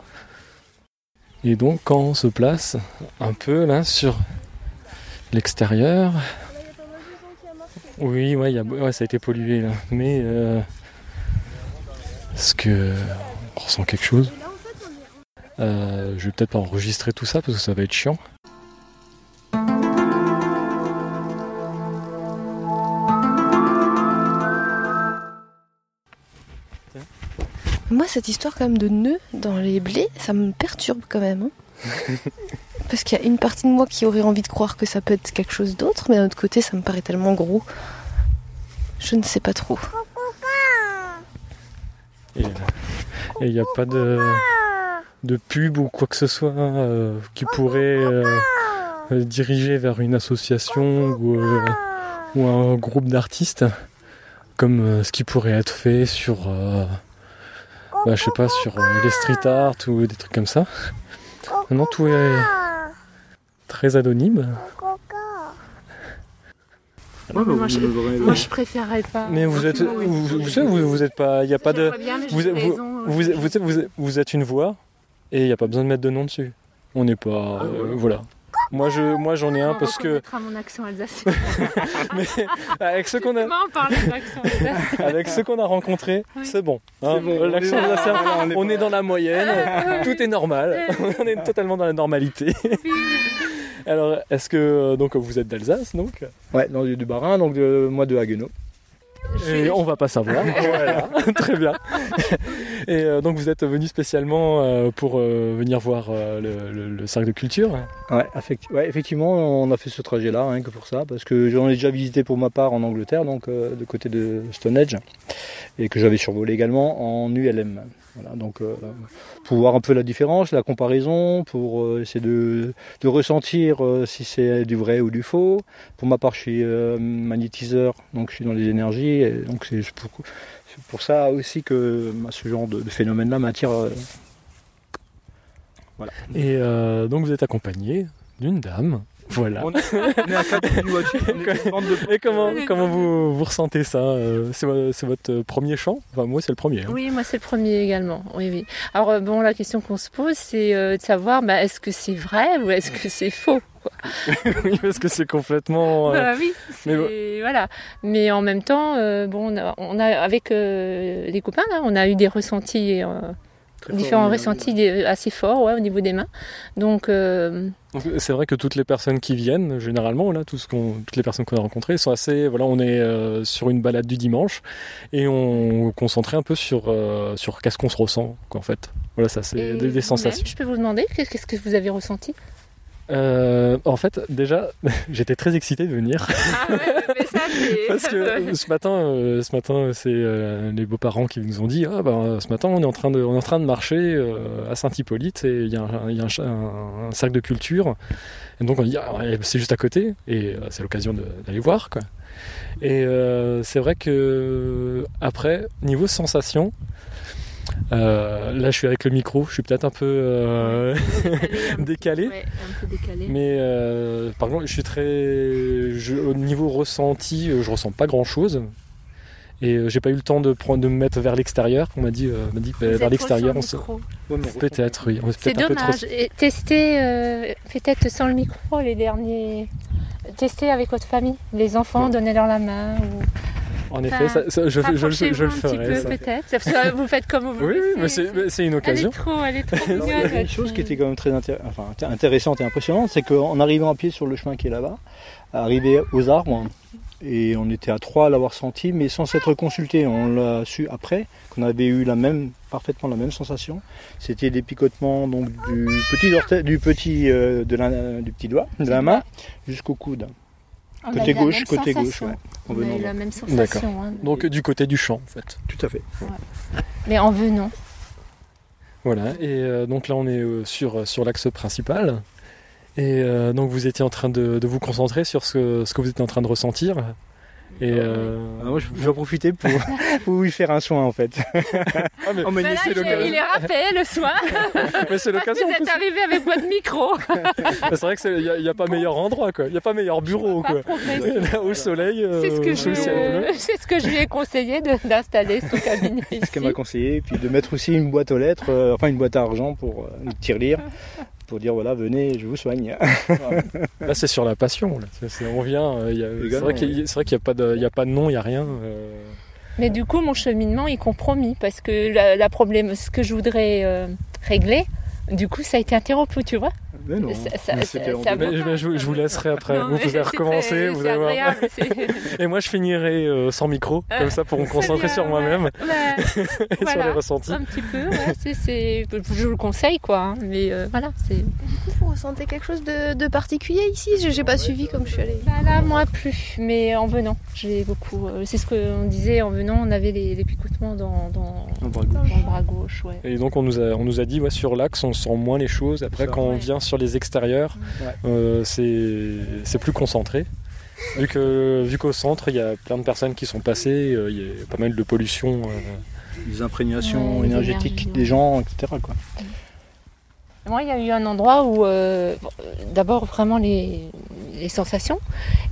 Et donc quand on se place un peu là sur l'extérieur, oui, ouais, ça a été pollué là. Mais euh, est-ce que on ressent quelque chose? Euh, Je vais peut-être pas enregistrer tout ça parce que ça va être chiant. Moi, cette histoire quand même de nœuds dans les blés, ça me perturbe quand même. hein. Parce qu'il y a une partie de moi qui aurait envie de croire que ça peut être quelque chose d'autre, mais d'un autre côté, ça me paraît tellement gros. Je ne sais pas trop. Et il n'y a pas de, de pub ou quoi que ce soit euh, qui pourrait euh, diriger vers une association ou, euh, ou un groupe d'artistes, comme euh, ce qui pourrait être fait sur, euh, bah, je sais pas, sur euh, les street art ou des trucs comme ça. Maintenant, tout est très anonyme. moi, je, moi, je préférerais pas. Mais vous êtes, vous, vous, savez, vous, vous êtes pas, il n'y a pas de, bien, vous, j'ai vous, raison, vous, vous, vous, vous- vous êtes une voix et il n'y a pas besoin de mettre de nom dessus. On n'est pas, euh, voilà. Moi je, moi j'en ai un on parce que mon accent alsacien. mais avec ceux qu'on a, avec ceux qu'on a rencontrés, Oui. c'est bon. hein. bon, L'accent est- alsacien, on est on pas- est dans la moyenne, tout est normal, on est totalement dans la normalité. Alors est-ce que euh, donc vous êtes d'Alsace donc? Ouais, dans du, du Bas-Rhin, donc de, moi de Haguenau. Et on va pas savoir. voilà, très bien. Et euh, donc vous êtes venu spécialement euh, pour euh, venir voir euh, le, le- le cercle de culture. Ouais, effectivement, on a fait ce trajet-là, rien que pour ça, parce que j'en ai déjà visité pour ma part en Angleterre, donc euh, de côté de Stonehenge, et que j'avais survolé également en ULM. Voilà, donc euh, pour voir un peu la différence, la comparaison, pour euh, essayer de, ressentir euh, si c'est du vrai ou du faux. Pour ma part, je suis magnétiseur, donc je suis dans les énergies, donc c'est pour, ça aussi que bah, ce genre de, phénomène-là m'attire. Et donc vous êtes accompagné d'une dame. Voilà. On est à de Et comment, comment vous, vous ressentez ça euh, C'est vo- c'est votre premier chant? Enfin, moi, c'est le premier. hein. Oui, moi c'est le premier également. Oui, oui. Alors euh, bon, la question qu'on se pose, c'est euh, de savoir, bah, est-ce que c'est vrai ou est-ce que c'est faux oui, parce que c'est complètement. euh, Bah oui, mais c'est voilà. Mais en même temps, euh, bon, on a, on a- avec euh, les copains là, on a eu des ressentis, euh, différents ressentis des- assez forts, ouais, au niveau des mains. Donc euh, donc, C'est vrai que toutes les personnes qui viennent, généralement, là, tout ce qu'on- toutes les personnes qu'on a rencontrées sont assez. Voilà, on est euh, sur une balade du dimanche et on concentrait un peu sur, euh, sur qu'est-ce qu'on se ressent, quoi, en fait. Voilà, ça, c'est des, sensations. Je peux vous demander qu'est- qu'est-ce que vous avez ressenti? Euh, en fait, déjà, j'étais très excité de venir. Ah ouais, mais ça c'est. Parce que ce matin, euh, ce matin, c'est euh, les beaux-parents qui nous ont dit ah ben ce matin on est en train de, on est en train de marcher euh, à Saint-Hippolyte et il y a, un, y a un, cha- un- un cercle de culture et donc on dit ah, c'est juste à côté et c'est l'occasion d'aller voir quoi. Et euh, c'est vrai que après niveau sensation, euh, là je suis avec le micro, je suis peut-être un peu euh, décalé. Ouais, un peu décalé. Mais euh, par contre, je suis très. je- au niveau ressenti, je ressens pas grand chose. Et euh, j'ai pas eu le temps de, prendre, de me mettre vers l'extérieur. On m'a dit, euh, on dit êtes vers l'extérieur, on se... micro. peut-être, oui. C'est peut-être un peu trop- dommage. Et testez euh, peut-être sans le micro les derniers. Testez avec votre famille, les enfants, donnez-leur la main. Ou... En effet, Enfin, ça- ça- je, je- je- je- je le rapprochez-vous un petit ferai. peu ça. peut-être. Vous faites comme vous Oui, oui, voulez, mais c'est une Elle occasion. est trop, elle est trop Alors, il y mignonne. avait une chose qui était quand même très intér- enfin, inté- intéressante et impressionnante, c'est qu'en arrivant à pied sur le chemin qui est là-bas, arrivé aux arbres, et on était à trois à l'avoir senti, mais sans s'être consulté. On l'a su après qu'on avait eu la même, parfaitement la même sensation. C'était des picotements donc du petit orteil, du petit, euh, de la- du petit doigt, de la main, jusqu'au coude. On a Côté gauche, côté gauche, ouais. On a eu la même sensation. hein. Donc du côté du champ, en fait. Tout à fait. Mais en venant. Voilà. Et euh, donc là, on est euh, sur, sur l'axe principal. Et euh, donc vous étiez en train de, de vous concentrer sur ce, ce que vous étiez en train de ressentir. Et euh, Ah, moi, je je vais en profiter pour, pour lui faire un soin en fait. ah, mais- Oh, mais Bah là, c'est je- l'occasion. il est rappelé le mais c'est l'occasion. vous êtes arrivé avec votre micro. C'est vrai qu'il n'y a, y a pas meilleur endroit, quoi. Il n'y a pas meilleur bureau, Pas quoi. Là, au soleil, euh, C'est ce, je, c'est ce que je lui ai conseillé d'installer son cabinet ce qu'elle m'a conseillé, puis de mettre aussi une boîte aux lettres, euh, enfin une boîte à argent pour euh, une tirelire, pour dire voilà, venez, je vous soigne. Là, c'est sur la passion. là. On vient. euh, c'est vrai qu'il a- n'y a, pas de- il y a pas de nom, il n'y a rien. euh. Mais du coup, mon cheminement est compromis parce que la, la problème, ce que je voudrais euh, régler, du coup, ça a été interrompu, tu vois. Mais non. Ça- ça- Mais ça- c'était en ça deux. Mais- mais je, je vous laisserai après. Non, vous pouvez recommencer. Vous allez voir. Et moi, je finirai euh, sans micro, comme ça, pour me concentrer bien, sur moi-même ouais. Et sur les ressentis. un petit peu, ouais, je vous le conseille, quoi. hein, mais euh, voilà, c'est. Vous ressentez quelque chose de, de particulier ici? J'ai pas suivi comme je suis allée. Bah là, moi plus, mais en venant, j'ai beaucoup. euh, c'est ce qu'on disait, en venant, on avait les, les picotements dans, dans, bras le bras gauche, ouais. Et donc on nous a, on nous a dit ouais, sur l'axe on sent moins les choses. Après quand on vient sur les extérieurs, Ouais. euh, c'est c'est plus concentré. Vu que vu qu'au centre il y a plein de personnes qui sont passées, euh, il y a pas mal de pollution. euh. Les imprégnations Ouais, énergétiques des gens, etc. Quoi. Moi, il y a eu un endroit où, euh, euh, d'abord, vraiment les, les sensations.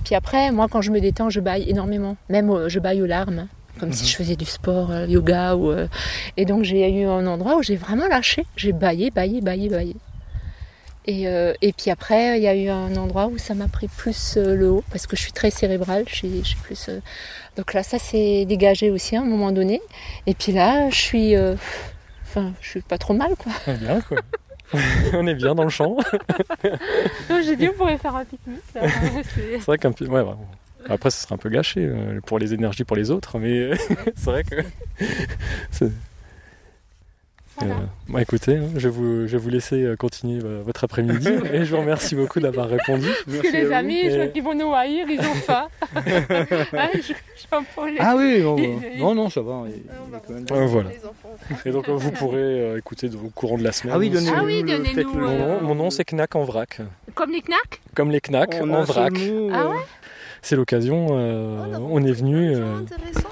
Puis après, moi, quand je me détends, je baille énormément. Même euh, je baille aux larmes, comme si je faisais du sport, euh, yoga. Ou, euh, Et donc, j'ai eu un endroit où j'ai vraiment lâché. J'ai baillé, baillé, baillé, baillé. Et, euh, et puis après, il y a eu un endroit où ça m'a pris plus euh, le haut, parce que je suis très cérébrale. Je suis, je suis plus, euh, Donc là, ça s'est dégagé aussi à un moment donné. Et puis là, je suis... euh, Enfin, je suis pas trop mal, quoi. On est bien quoi. on est bien dans le champ. J'ai dit, on pourrait faire un pique-nique. là. C'est- vrai qu'un peu. Ouais, ouais. Après, ce serait un peu gâché euh, pour les énergies pour les autres, mais c'est vrai que. c'est- Voilà. Euh, bon, écoutez, hein, je, vais vous, je vais vous laisser euh, continuer euh, votre après-midi et je vous remercie beaucoup d'avoir répondu. Parce que les amis, je Et- vois qu'ils vont nous haïr, ils ont faim. Ah, je- Ah oui, non, bah, non, non, ça va. il- il est quand même- Euh, voilà. Et donc euh, vous pourrez euh, écouter au courant de la semaine. Ah oui, donnez-nous Ah oui, le- Mon euh, nom, mon nom, c'est Knack en vrac, Comme les knacks comme les Knack En vrac. Ah euh, ouais C'est l'occasion, euh, on est venu. euh, intéressant.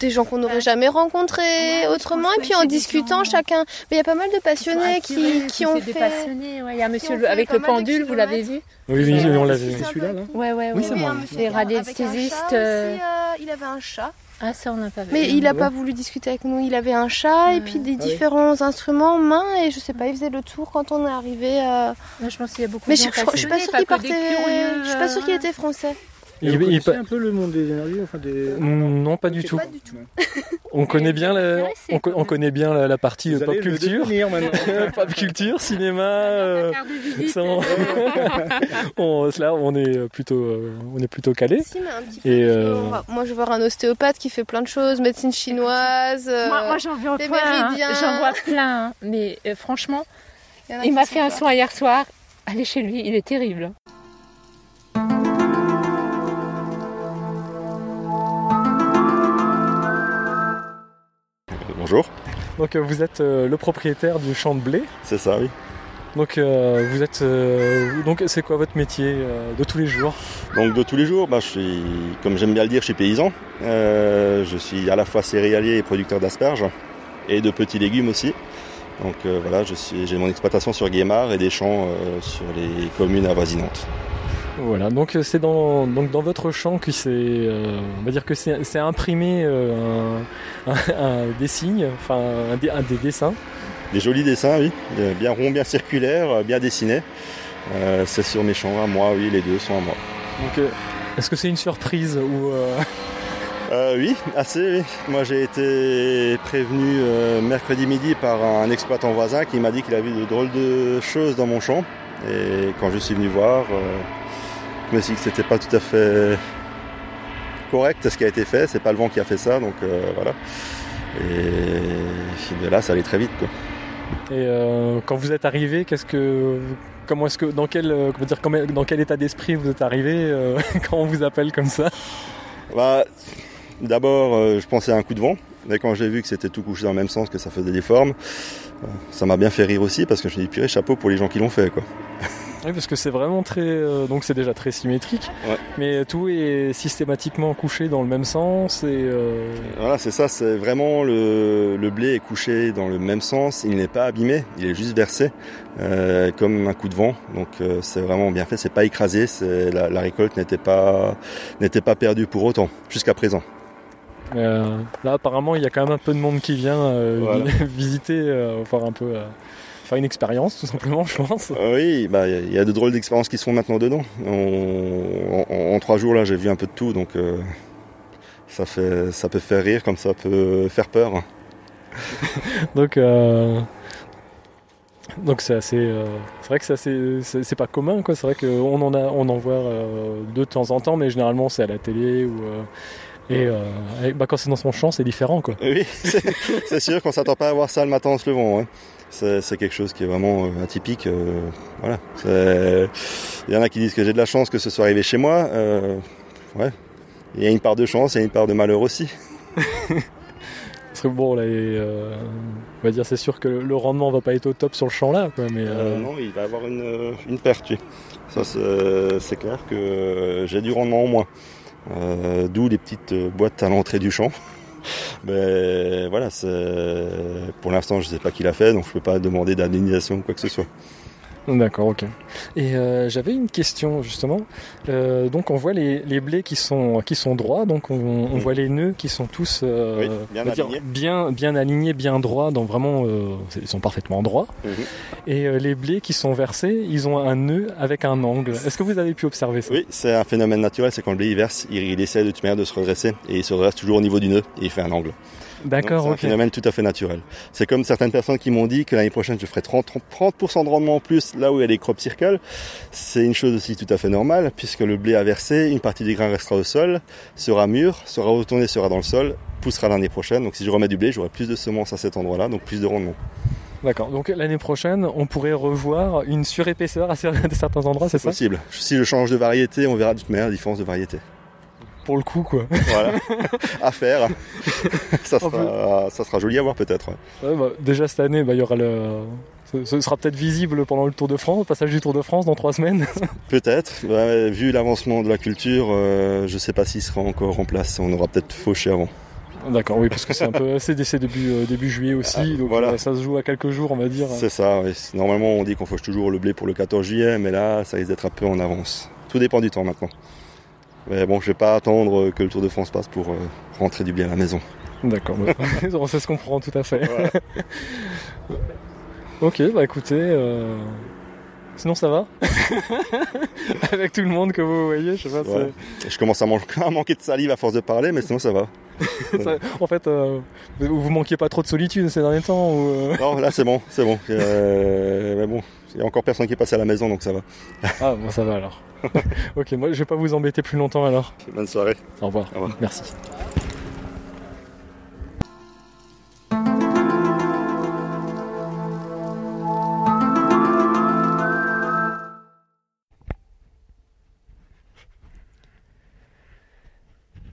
Des gens qu'on n'aurait jamais rencontrés Ouais, je autrement. Et puis en discutant chacun. Mais il y a pas mal de passionnés qui, qui ont des fait. passionnés, ouais. Il y a monsieur le- fait avec le pendule, vous l'avez vu. Oui, oui, oui, on l'a vu. C'est celui-là, là Ouais, ouais, Oui, c'est Oui, moi. un monsieur Les un radiesthésistes, euh, aussi, euh, il avait un chat. Ah, ça, on n'a pas vu. Mais il a ouais. pas voulu discuter avec nous. Il avait un chat et puis des Ah oui. différents instruments en main et je sais pas, il faisait le tour quand on est arrivé. euh, je pense qu'il y a beaucoup Mais de je, gens je, je suis pas sûre qu'il partait. Je suis pas sûre qu'il euh, était français. Et vous il- un peu le monde des énergies, enfin des... Non, pas du tout. Pas du tout. On connaît bien la, on, co- connaît bien la, la partie Vous euh, pop culture. pop culture, cinéma. euh, on- on, là, on est plutôt, euh, on est plutôt calé. Si. Et, euh, Moi, je vais voir un ostéopathe qui fait plein de choses, médecine chinoise. euh, Moi, moi, j'en vois les plein. hein. méridiens. J'en vois plein. hein. Mais euh, franchement, il m'a fait un soin hier soir. Allez chez lui, il est terrible. Bonjour, Donc euh, vous êtes euh, le propriétaire du champ de blé. c'est ça, oui. Donc euh, vous êtes, euh, donc c'est quoi votre métier euh, de tous les jours? Donc de tous les jours, bah, je suis, comme j'aime bien le dire, je suis paysan. Je suis à la fois céréalier et producteur d'asperges et de petits légumes aussi. Donc voilà, j'ai mon exploitation sur Guémard et des champs sur les communes avoisinantes. Voilà, donc euh, c'est dans, donc dans votre champ que c'est, euh, on va dire que c'est c'est imprimé euh, un, un- des signes, enfin un, des- un des dessins. Des jolis dessins, oui, bien- ronds, bien circulaires, bien dessinés. Euh, c'est sur mes champs à moi, oui, les deux sont à moi. Donc est-ce que c'est une surprise ou oui, assez, oui. Moi j'ai été prévenu mercredi midi par un exploitant voisin qui m'a dit qu'il a vu de drôles de choses dans mon champ. Et quand je suis venu voir, euh, je me suis dit que c'était pas tout à fait correct ce qui a été fait. C'est pas le vent qui a fait ça, donc euh, voilà. Et de là, ça allait très vite, quoi. et euh, quand vous êtes arrivé, qu'est-ce que comment est-ce que dans quel euh, comment dire comment- dans quel état d'esprit vous êtes arrivé euh, quand on vous appelle comme ça? Bah, D'abord, je pensais à un coup de vent, mais quand j'ai vu que c'était tout couché dans le même sens, que ça faisait des formes, ça m'a bien fait rire aussi parce que je me suis dit, purée, chapeau pour les gens qui l'ont fait, quoi. Oui, parce que c'est vraiment très. euh, donc c'est déjà très symétrique, Ouais. mais tout est systématiquement couché dans le même sens et. euh, Voilà, c'est ça, c'est vraiment le, le blé est couché dans le même sens, il n'est pas abîmé, il est juste versé euh, comme un coup de vent. Donc c'est vraiment bien fait, c'est pas écrasé, la, la récolte n'était pas n'était pas perdue pour autant jusqu'à présent. là, apparemment, il y a quand même un peu de monde qui vient Voilà. visiter, voir un peu. Faire une expérience, tout simplement, je pense. Euh, Oui, bah il y a- il y, a de drôles d'expériences qui se font maintenant dedans. On- en, en trois jours là, j'ai vu un peu de tout, donc euh, ça fait ça peut faire rire comme ça peut faire peur. Donc, euh, donc c'est assez, euh, c'est vrai que c'est assez, c'est c'est pas commun quoi. C'est vrai qu'on en a, on en voit de temps en temps, mais généralement c'est à la télé ou et, euh, et, bah, quand c'est dans son champ, c'est différent quoi. Oui, c'est c'est sûr qu'on s'attend pas à voir ça le matin en se levant. hein. C'est quelque chose qui est vraiment euh, atypique. euh, voilà. Il y en a qui disent que j'ai de la chance que ce soit arrivé chez moi. euh, ouais. Il y a une part de chance et une part de malheur aussi. Parce que bon, là, euh, on va dire, c'est sûr que le rendement va pas être au top sur le champ là, quoi. Mais non, il va avoir une, une perte. Ça, c'est clair que j'ai du rendement en moins. D'où les petites boîtes à l'entrée du champ. Mais voilà, pour l'instant, je sais pas qui l'a fait, donc je peux pas demander d'indemnisation ou quoi que ce soit. D'accord, ok. Et euh, j'avais une question justement. Euh, donc on voit les, les blés qui sont qui sont droits, donc on, on voit les nœuds qui sont tous euh, Oui, bien dire, alignés. bien bien alignés, bien droits, donc vraiment ils sont parfaitement droits. Mhm. Et les blés qui sont versés, ils ont un nœud avec un angle. Est-ce que vous avez pu observer ça? Oui, c'est un phénomène naturel, c'est quand le blé il verse, il, il essaie de toute manière de se redresser et il se redresse toujours au niveau du nœud et il fait un angle. D'accord, Donc, C'est ok. un phénomène tout à fait naturel. C'est comme certaines personnes qui m'ont dit que l'année prochaine je ferai 30, 30% de rendement en plus là où il y a des crop circles. C'est une chose aussi tout à fait normale puisque le blé a versé, une partie des grains restera au sol, sera mûr, sera retourné, sera dans le sol, poussera l'année prochaine. Donc si je remets du blé, j'aurai plus de semences à cet endroit-là, donc plus de rendement. D'accord. Donc l'année prochaine, on pourrait revoir une surépaisseur à cer- à certains endroits, c'est ça? Possible. Si je change de variété, on verra de toute manière la différence de variété. Pour le coup, quoi. Voilà. à faire. ça, sera, ça sera joli à voir peut-être. ouais. Bah, déjà cette année, bah, il y aura le. Ce sera peut-être visible pendant le Tour de France, le passage du Tour de France dans trois semaines. Peut-être. Ouais, vu l'avancement de la culture, euh, je sais pas s'il sera encore en place. On aura peut-être fauché avant. D'accord, oui, parce que c'est un peu c'est c'est début euh, début juillet aussi, donc voilà. euh, ça se joue à quelques jours, on va dire. C'est ça. oui. Normalement, on dit qu'on fauche toujours le blé pour le 14 juillet, mais là, ça risque d'être un peu en avance. Tout dépend du temps maintenant. Mais bon, je vais pas attendre que le Tour de France passe pour euh, rentrer du blé à la maison. D'accord, on sait se comprend tout à fait. ok, bah écoutez, euh, sinon ça va? Avec tout le monde que vous voyez, je sais pas. Ouais. Je commence à, man- à manquer de salive à force de parler, mais sinon ça va. ça- en fait, euh, vous manquiez pas trop de solitude ces derniers temps ou, euh? Non, là c'est bon, c'est bon. Mais bon, il y a encore personne qui est passé à la maison, donc ça va. Ah, bon, ça va alors. ok, moi je vais pas vous embêter plus longtemps alors. Bonne soirée. Au revoir. Au revoir. Merci.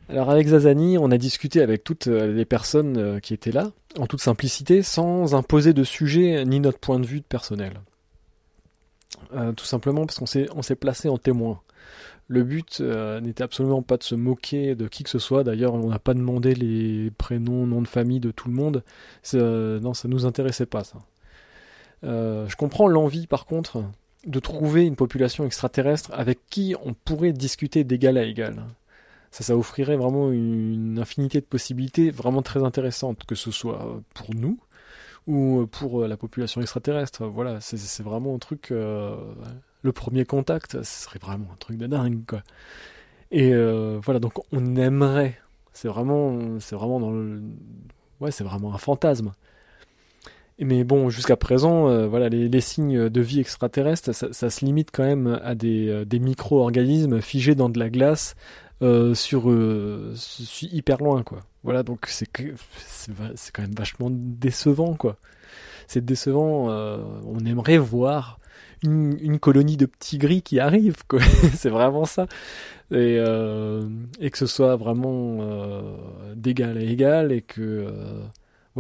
Alors avec Zazani, on a discuté avec toutes euh, les personnes euh, qui étaient là, en toute simplicité, sans imposer de sujet ni notre point de vue personnel. Euh, tout simplement parce qu'on s'est placé en témoin. Le but euh, n'était absolument pas de se moquer de qui que ce soit. D'ailleurs, on n'a pas demandé les prénoms, noms de famille de tout le monde. Non, ça nous intéressait pas ça. Euh, je comprends l'envie, par contre, de trouver une population extraterrestre avec qui on pourrait discuter d'égal à égal. Ça, ça offrirait vraiment une infinité de possibilités vraiment très intéressantes, que ce soit pour nous ou pour la population extraterrestre. Voilà, c'est vraiment un truc. euh, le premier contact, ce serait vraiment un truc de dingue, quoi. Et euh, voilà, donc on aimerait. C'est vraiment, c'est vraiment dans ouais, c'est vraiment un fantasme. Mais bon, jusqu'à présent, euh, voilà, les, signes de vie extraterrestre, ça, se limite quand même à des, euh, micro-organismes figés dans de la glace euh, sur, euh, su- hyper loin, quoi. Voilà, donc c'est c'est quand même vachement décevant, quoi. C'est décevant. euh, on aimerait voir une, colonie de petits gris qui arrive, quoi. c'est vraiment ça. Et, euh, et que ce soit vraiment euh, d'égal à égal et que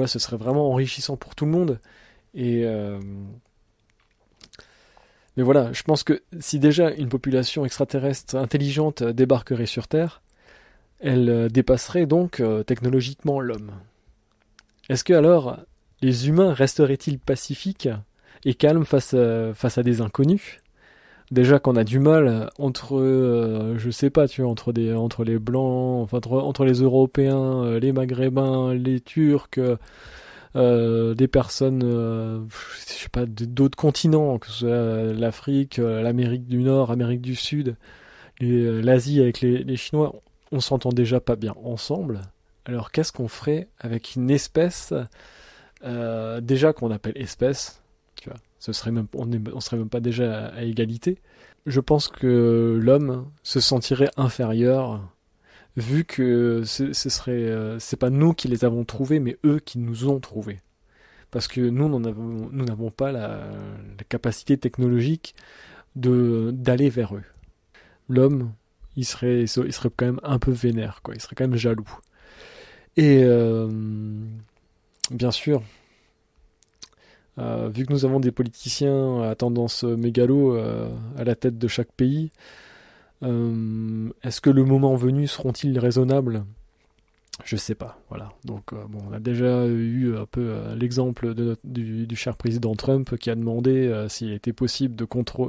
ce serait vraiment enrichissant pour tout le monde. Mais voilà, je pense que si déjà une population extraterrestre intelligente débarquerait sur Terre, elle euh, dépasserait donc euh, technologiquement l'homme. Est-ce que alors les humains resteraient-ils pacifiques et calmes face à, face à des inconnus? Déjà qu'on a du mal entre, euh, je sais pas, tu vois, entre les blancs, enfin entre, les Européens, les Maghrébins, les Turcs, euh, des personnes, euh, je sais pas, d'autres continents, que ce soit l'Afrique, euh, l'Amérique du Nord, l'Amérique du Sud, l'Asie avec les, Chinois, on s'entend déjà pas bien ensemble. Alors qu'est-ce qu'on ferait avec une espèce déjà qu'on appelle espèce, tu serait on, serait même pas déjà à égalité. Je pense que l'homme se sentirait inférieur vu que ce, serait, euh, c'est pas nous qui les avons trouvés, mais eux qui nous ont trouvés. Parce que nous, nous n'avons pas la, capacité technologique de d'aller vers eux. L'homme, il serait, il serait quand même un peu vénère, quoi. Il serait quand même jaloux. Et euh, bien sûr, euh, vu que nous avons des politiciens à tendance mégalo à la tête de chaque pays, euh, est-ce que le moment venu seront-ils raisonnables? Je sais pas, voilà. Donc euh, bon, on a déjà eu un peu euh, l'exemple de du, cher président Trump qui a demandé s'il était possible de,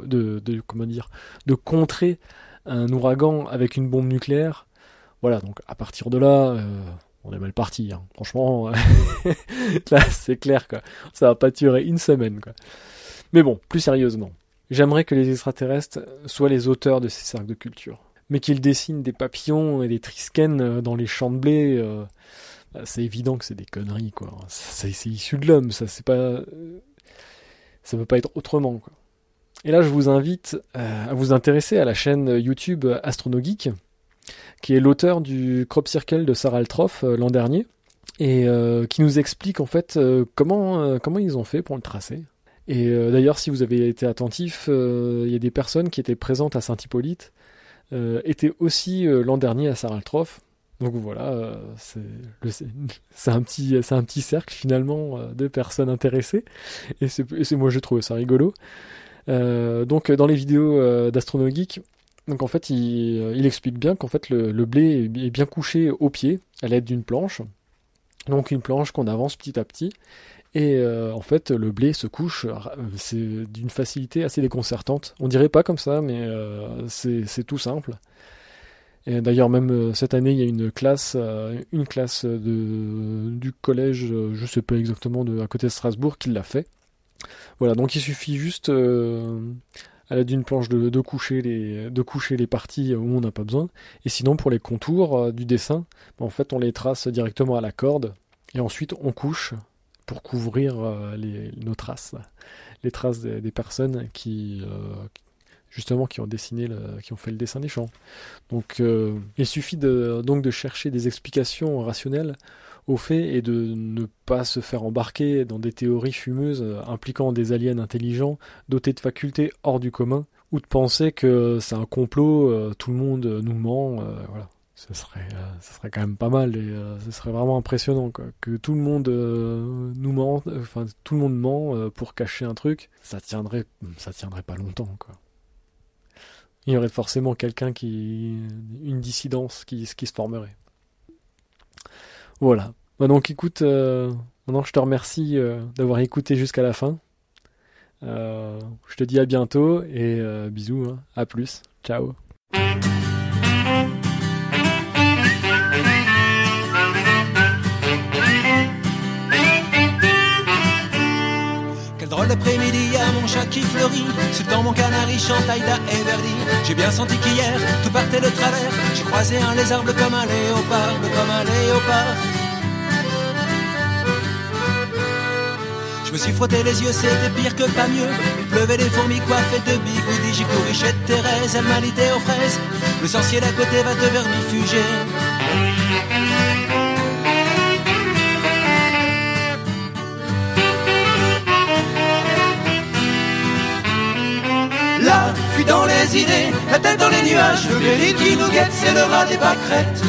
de, de, comment dire, de contrer un ouragan avec une bombe nucléaire. Voilà, donc à partir de là, on est mal parti. Hein. Franchement, là c'est clair quoi. Ça va pas durer une semaine quoi. Mais bon, plus sérieusement. J'aimerais que les extraterrestres soient les auteurs de ces cercles de culture. Mais qu'ils dessinent des papillons et des trisken euh, dans les champs de blé, euh, bah, c'est évident que c'est des conneries, quoi. C'est issu de l'homme, ça c'est pas. Ça peut pas être autrement, quoi. Et là, je vous invite euh, à vous intéresser à la chaîne YouTube AstronoGeek, qui est l'auteur du crop circle de Sarah Altroff l'an dernier, et qui nous explique en fait comment, comment ils ont fait pour le tracer. Et euh, d'ailleurs, si vous avez été attentif, euh, il y a des personnes qui étaient présentes à Saint-Hippolyte, euh, étaient aussi l'an dernier à Saraltrof. Donc voilà, c'est un, petit, un petit cercle finalement de personnes intéressées. Et c'est moi j'ai trouvé ça rigolo. Donc dans les vidéos d'Astronogeek, donc en fait il, explique bien qu'en fait le, blé est bien couché au pied à l'aide d'une planche. Donc une planche qu'on avance petit à petit. Et euh, en fait, le blé se couche, euh, d'une facilité assez déconcertante. On dirait pas comme ça, mais euh, c'est tout simple. Et d'ailleurs, même cette année, il y a une classe, une classe du collège, je sais pas exactement, à côté de Strasbourg, qui l'a fait. Voilà, donc il suffit juste à l'aide d'une planche de, coucher les, de coucher les parties où on n'a pas besoin. Et sinon, pour les contours du dessin, en fait, on les trace directement à la corde. Et ensuite, on couche pour couvrir euh, nos traces, les traces des, personnes qui, euh, justement, qui ont dessiné, qui ont fait le dessin des champs. Donc, euh, il suffit donc de chercher des explications rationnelles aux faits et de ne pas se faire embarquer dans des théories fumeuses impliquant des aliens intelligents dotés de facultés hors du commun ou de penser que c'est un complot, tout le monde nous ment, voilà ce serait, euh, ce serait quand même pas mal et euh, ce serait vraiment impressionnant que tout le monde euh, nous ment, enfin tout le monde ment pour cacher un truc, ça tiendrait, ça tiendrait pas longtemps quoi. Il y aurait forcément quelqu'un qui, une dissidence qui se formerait. Voilà. Bah, donc écoute, maintenant je te remercie d'avoir écouté jusqu'à la fin. je te dis à bientôt et bisous, hein. à plus, ciao. l'après-midi, à mon chat qui fleurit. C'est dans mon canari chante Aïda et Verdi. J'ai bien senti qu'hier, tout partait de travers. J'ai croisé un lézard bleu comme un léopard, bleu comme un léopard. Je me suis frotté les yeux, c'était pire que pas mieux. Pleuvait des fourmis coiffées de bigoudis. J'ai couru chez Thérèse, elle m'a aux fraises. Le sorcier d'à côté va te vermifuger. dans les idées, la tête dans les nuages. Le bélier qui nous guette, c'est le rat des pâquerettes.